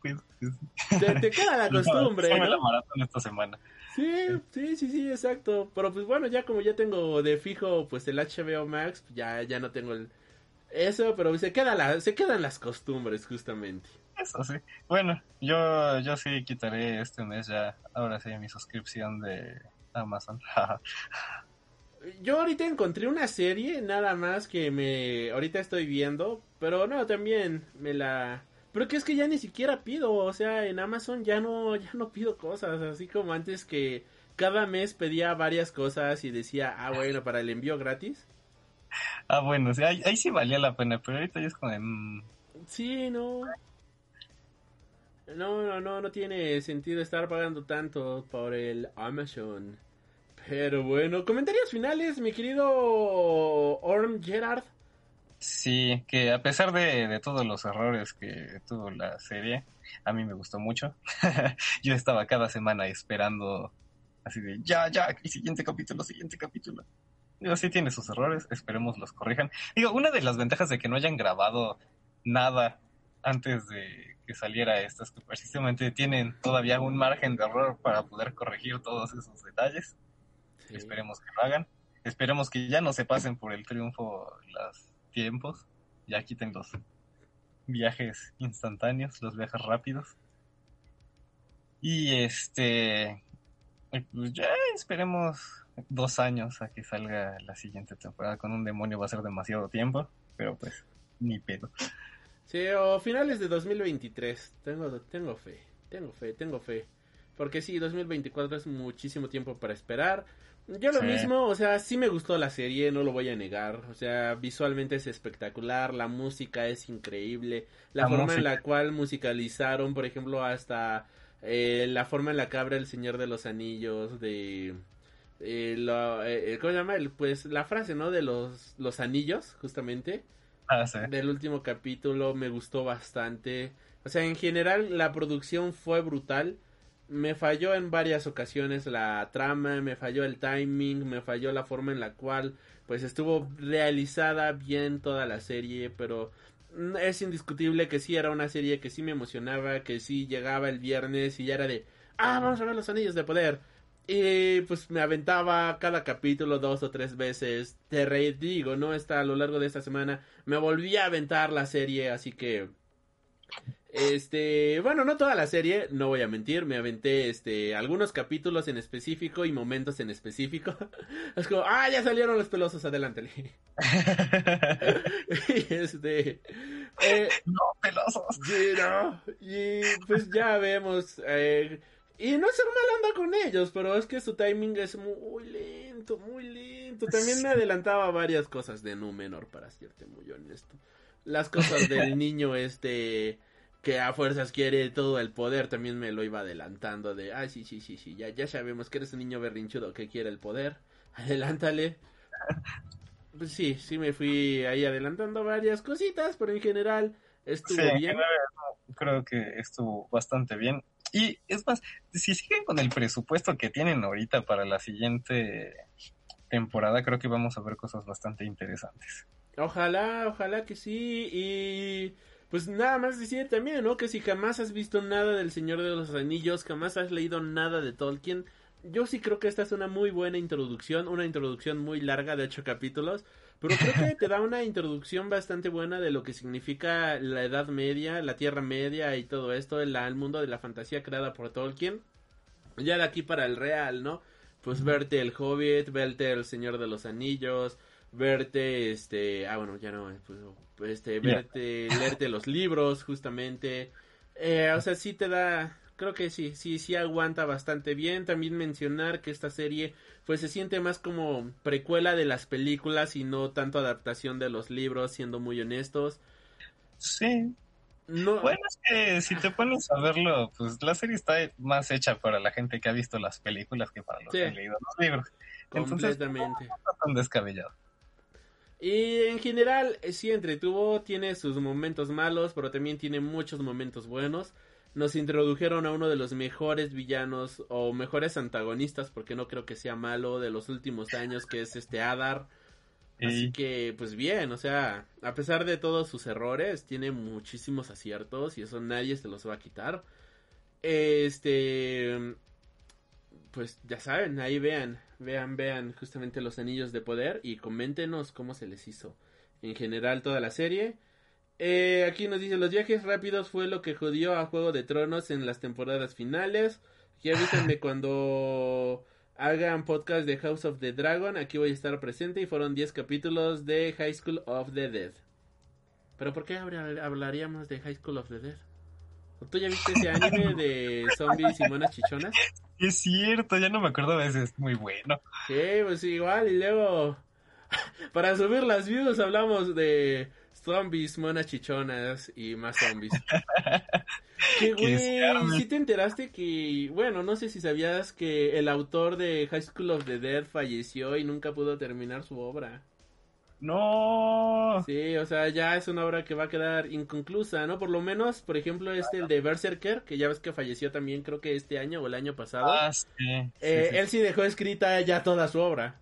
Pues, pues, Te, te queda la costumbre, la ¿no? maratón esta semana. Sí, sí, sí, sí, exacto. Pero pues bueno, ya como ya tengo de fijo pues el HBO Max, ya, ya no tengo el eso, pero se queda la, se quedan las costumbres justamente. Eso sí. Bueno, yo, yo sí quitaré este mes ya, ahora sí, mi suscripción de Amazon. Yo ahorita encontré una serie nada más que me ahorita estoy viendo, pero no, también me la pero que es que ya ni siquiera pido, o sea, en Amazon ya no ya no pido cosas, así como antes que cada mes pedía varias cosas y decía, ah, bueno, para el envío gratis. Ah, bueno, sí, ahí, ahí sí valía la pena, pero ahorita ya es como de... mm, Sí, no. No, no, no, no tiene sentido estar pagando tanto por el Amazon. Pero bueno, comentarios finales, mi querido Orm Gerard. Sí, que a pesar de, de todos los errores que tuvo la serie, a mí me gustó mucho. Yo estaba cada semana esperando así de, ya, ya, el siguiente capítulo, siguiente capítulo. Digo, sí tiene sus errores, esperemos los corrijan. Digo, una de las ventajas de que no hayan grabado nada antes de que saliera esto es que precisamente tienen todavía un margen de error para poder corregir todos esos detalles. Sí. Esperemos que lo hagan. Esperemos que ya no se pasen por el triunfo los tiempos. Ya quiten los viajes instantáneos, los viajes rápidos. Y este. Pues ya esperemos dos años a que salga la siguiente temporada. Con un demonio va a ser demasiado tiempo. Pero pues, ni pedo. Sí, o finales de 2023. Tengo, tengo fe, tengo fe, tengo fe. Porque sí, 2024 es muchísimo tiempo para esperar. Yo lo Sí. mismo, o sea, sí me gustó la serie, no lo voy a negar. O sea, visualmente es espectacular, la música es increíble. La, La forma en la cual musicalizaron, por ejemplo, hasta eh, la forma en la que abre el Señor de los Anillos, de... eh, lo- eh, ¿Cómo se llama? El- Pues la frase, ¿no? De los, los anillos, justamente Ah, del último capítulo me gustó bastante. O sea, en general la producción fue brutal. Me falló en varias ocasiones la trama, me falló el timing, me falló la forma en la cual pues estuvo realizada bien toda la serie, pero es indiscutible que sí era una serie que sí me emocionaba, que sí llegaba el viernes y ya era de, ah, vamos a ver los anillos de poder. Y pues me aventaba cada capítulo dos o tres veces. Te re digo, ¿no? Está a lo largo de esta semana. Me volví a aventar la serie, así que. Este, bueno, no toda la serie, no voy a mentir, me aventé este algunos capítulos en específico y momentos en específico. Es como, ah, ya salieron los pelosos, adelántale. y este, eh, no, pelosos. Sí, ¿no? Y pues ya vemos. eh, y no es ser mal onda con ellos, pero es que su timing es muy lento, muy lento. También me adelantaba varias cosas de Númenor, para serte muy honesto. Las cosas del niño este que a fuerzas quiere todo el poder, también me lo iba adelantando de, ah, sí, sí, sí, sí, ya, ya sabemos que eres un niño berrinchudo que quiere el poder. Adelántale. Pues sí, sí me fui ahí adelantando varias cositas, pero en general estuvo Sí, bien. creo que estuvo bastante bien. Y es más, si siguen con el presupuesto que tienen ahorita para la siguiente temporada, creo que vamos a ver cosas bastante interesantes. Ojalá, ojalá que sí. Y pues nada más decir también, ¿no? Que si jamás has visto nada del Señor de los Anillos, jamás has leído nada de Tolkien, yo sí creo que esta es una muy buena introducción, una introducción muy larga de ocho capítulos, pero creo que te da una introducción bastante buena de lo que significa la Edad Media, la Tierra Media y todo esto, el, el mundo de la fantasía creada por Tolkien. Ya de aquí para el real, ¿no? Pues verte el Hobbit, verte el Señor de los Anillos, verte este, ah bueno, ya no, pues, este, verte, leerte los libros justamente. Eh, o sea, sí te da, creo que sí, sí, sí aguanta bastante bien. También mencionar que esta serie pues se siente más como precuela de las películas y no tanto adaptación de los libros, siendo muy honestos. Sí, No, bueno, es que si te pones a verlo, pues la serie está más hecha para la gente que ha visto las películas que para los Sí. que han leído los libros. Entonces, no está tan descabellado. Y en general, sí entretuvo, tiene sus momentos malos, pero también tiene muchos momentos buenos. Nos introdujeron a uno de los mejores villanos o mejores antagonistas, porque no creo que sea malo, de los últimos años, que es este Adar. Así que, pues bien, o sea, a pesar de todos sus errores, tiene muchísimos aciertos y eso nadie se los va a quitar. Este, pues ya saben, ahí vean, vean, vean justamente los anillos de poder y coméntenos cómo se les hizo en general toda la serie. Eh, aquí nos dice, los viajes rápidos fue lo que jodió a Juego de Tronos en las temporadas finales. Aquí avísenme cuando hagan podcast de House of the Dragon, aquí voy a estar presente y fueron 10 capítulos de High School of the Dead. Pero ¿por qué habla- hablaríamos de High School of the Dead? ¿Tú ya viste ese anime de zombies y monas chichonas? Es cierto, ya no me acuerdo de ese, es muy bueno. Sí, pues igual, y luego, para subir las views hablamos de zombies, monas chichonas y más zombies. que güey, sí te enteraste que, bueno, no sé si sabías que el autor de High School of the Dead falleció y nunca pudo terminar su obra. No. Sí, o sea, ya es una obra que va a quedar inconclusa, ¿no? Por lo menos, por ejemplo, este, el de Berserker, que ya ves que falleció también, creo que este año o el año pasado. Ah, sí. sí, Eh, sí. Él sí dejó escrita ya toda su obra.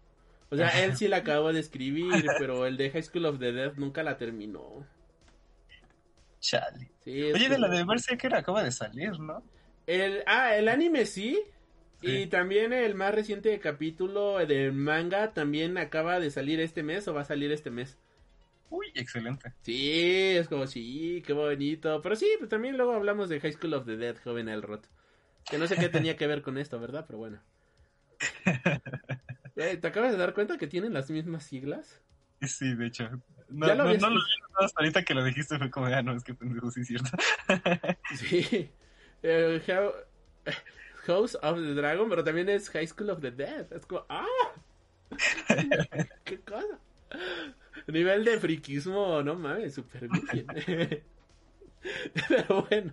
O sea, él sí la acabó de escribir, pero el de High School of the Dead nunca la terminó. Chale. Sí, Oye, de la de Berserker acaba de salir, ¿no? El, ah, el anime sí. Sí. Y también el más reciente capítulo del manga también acaba de salir este mes o va a salir este mes. Uy, excelente. Sí, es como sí, qué bonito. Pero sí, pues también luego hablamos de High School of the Dead, joven Elrod. Que no sé qué tenía que ver con esto, ¿verdad? Pero bueno. Eh, ¿Te acabas de dar cuenta que tienen las mismas siglas? Sí, de hecho. No, Ya lo no, no lo hasta ahorita que lo dijiste, fue como, ah, no, es que pendejo, sí es cierto. Sí. Eh, How- House of the Dragon, pero también es High School of the Dead. Es como, ¡ah! ¡Qué cosa! Nivel de friquismo, no mames, súper bien. Pero bueno.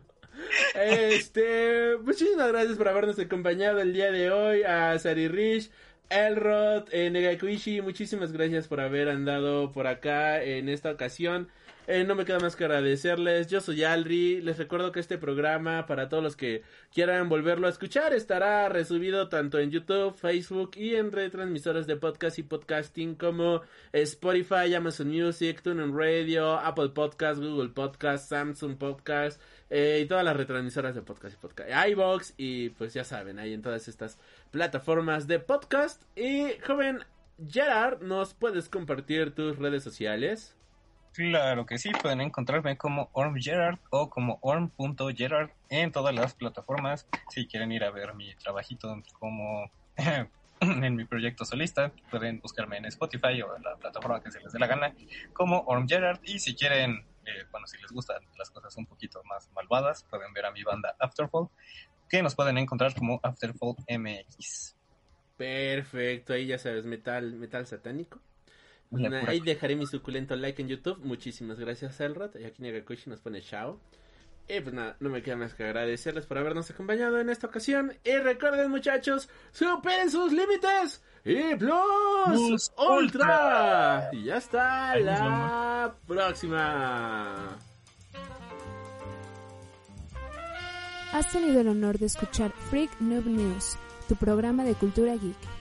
Este, muchísimas gracias por habernos acompañado el día de hoy a Sari Rich, Elrod, eh, Negakuishi, muchísimas gracias por haber andado por acá en esta ocasión. Eh, no me queda más que agradecerles. Yo soy Alri. Les recuerdo que este programa, para todos los que quieran volverlo a escuchar, estará resubido tanto en YouTube, Facebook y en retransmisores de podcast y podcasting como Spotify, Amazon Music, TuneIn Radio, Apple Podcast, Google Podcast, Samsung Podcast eh, y todas las retransmisoras de podcast y podcast. iBox y pues ya saben, ahí en todas estas plataformas de podcast. Y joven Gerard, ¿nos puedes compartir tus redes sociales? Claro que sí, pueden encontrarme como Orm Gerard o como orm.gerard en todas las plataformas. Si quieren ir a ver mi trabajito como en mi proyecto solista, pueden buscarme en Spotify o en la plataforma que se les dé la gana como Orm Gerard. Y si quieren, eh, bueno, si les gustan las cosas un poquito más malvadas, pueden ver a mi banda Afterfall, que nos pueden encontrar como Afterfall MX. Perfecto, ahí ya sabes, metal, metal satánico. Ahí dejaré mi suculento like en YouTube. Muchísimas gracias, Elrod. Y aquí Negakushi nos pone chao. Y pues nada, no me queda más que agradecerles por habernos acompañado en esta ocasión. Y recuerden, muchachos, superen sus límites. Y Plus, Ultra. Y ya está Ahí la próxima. Has tenido el honor de escuchar Freak Noob News, tu programa de cultura geek.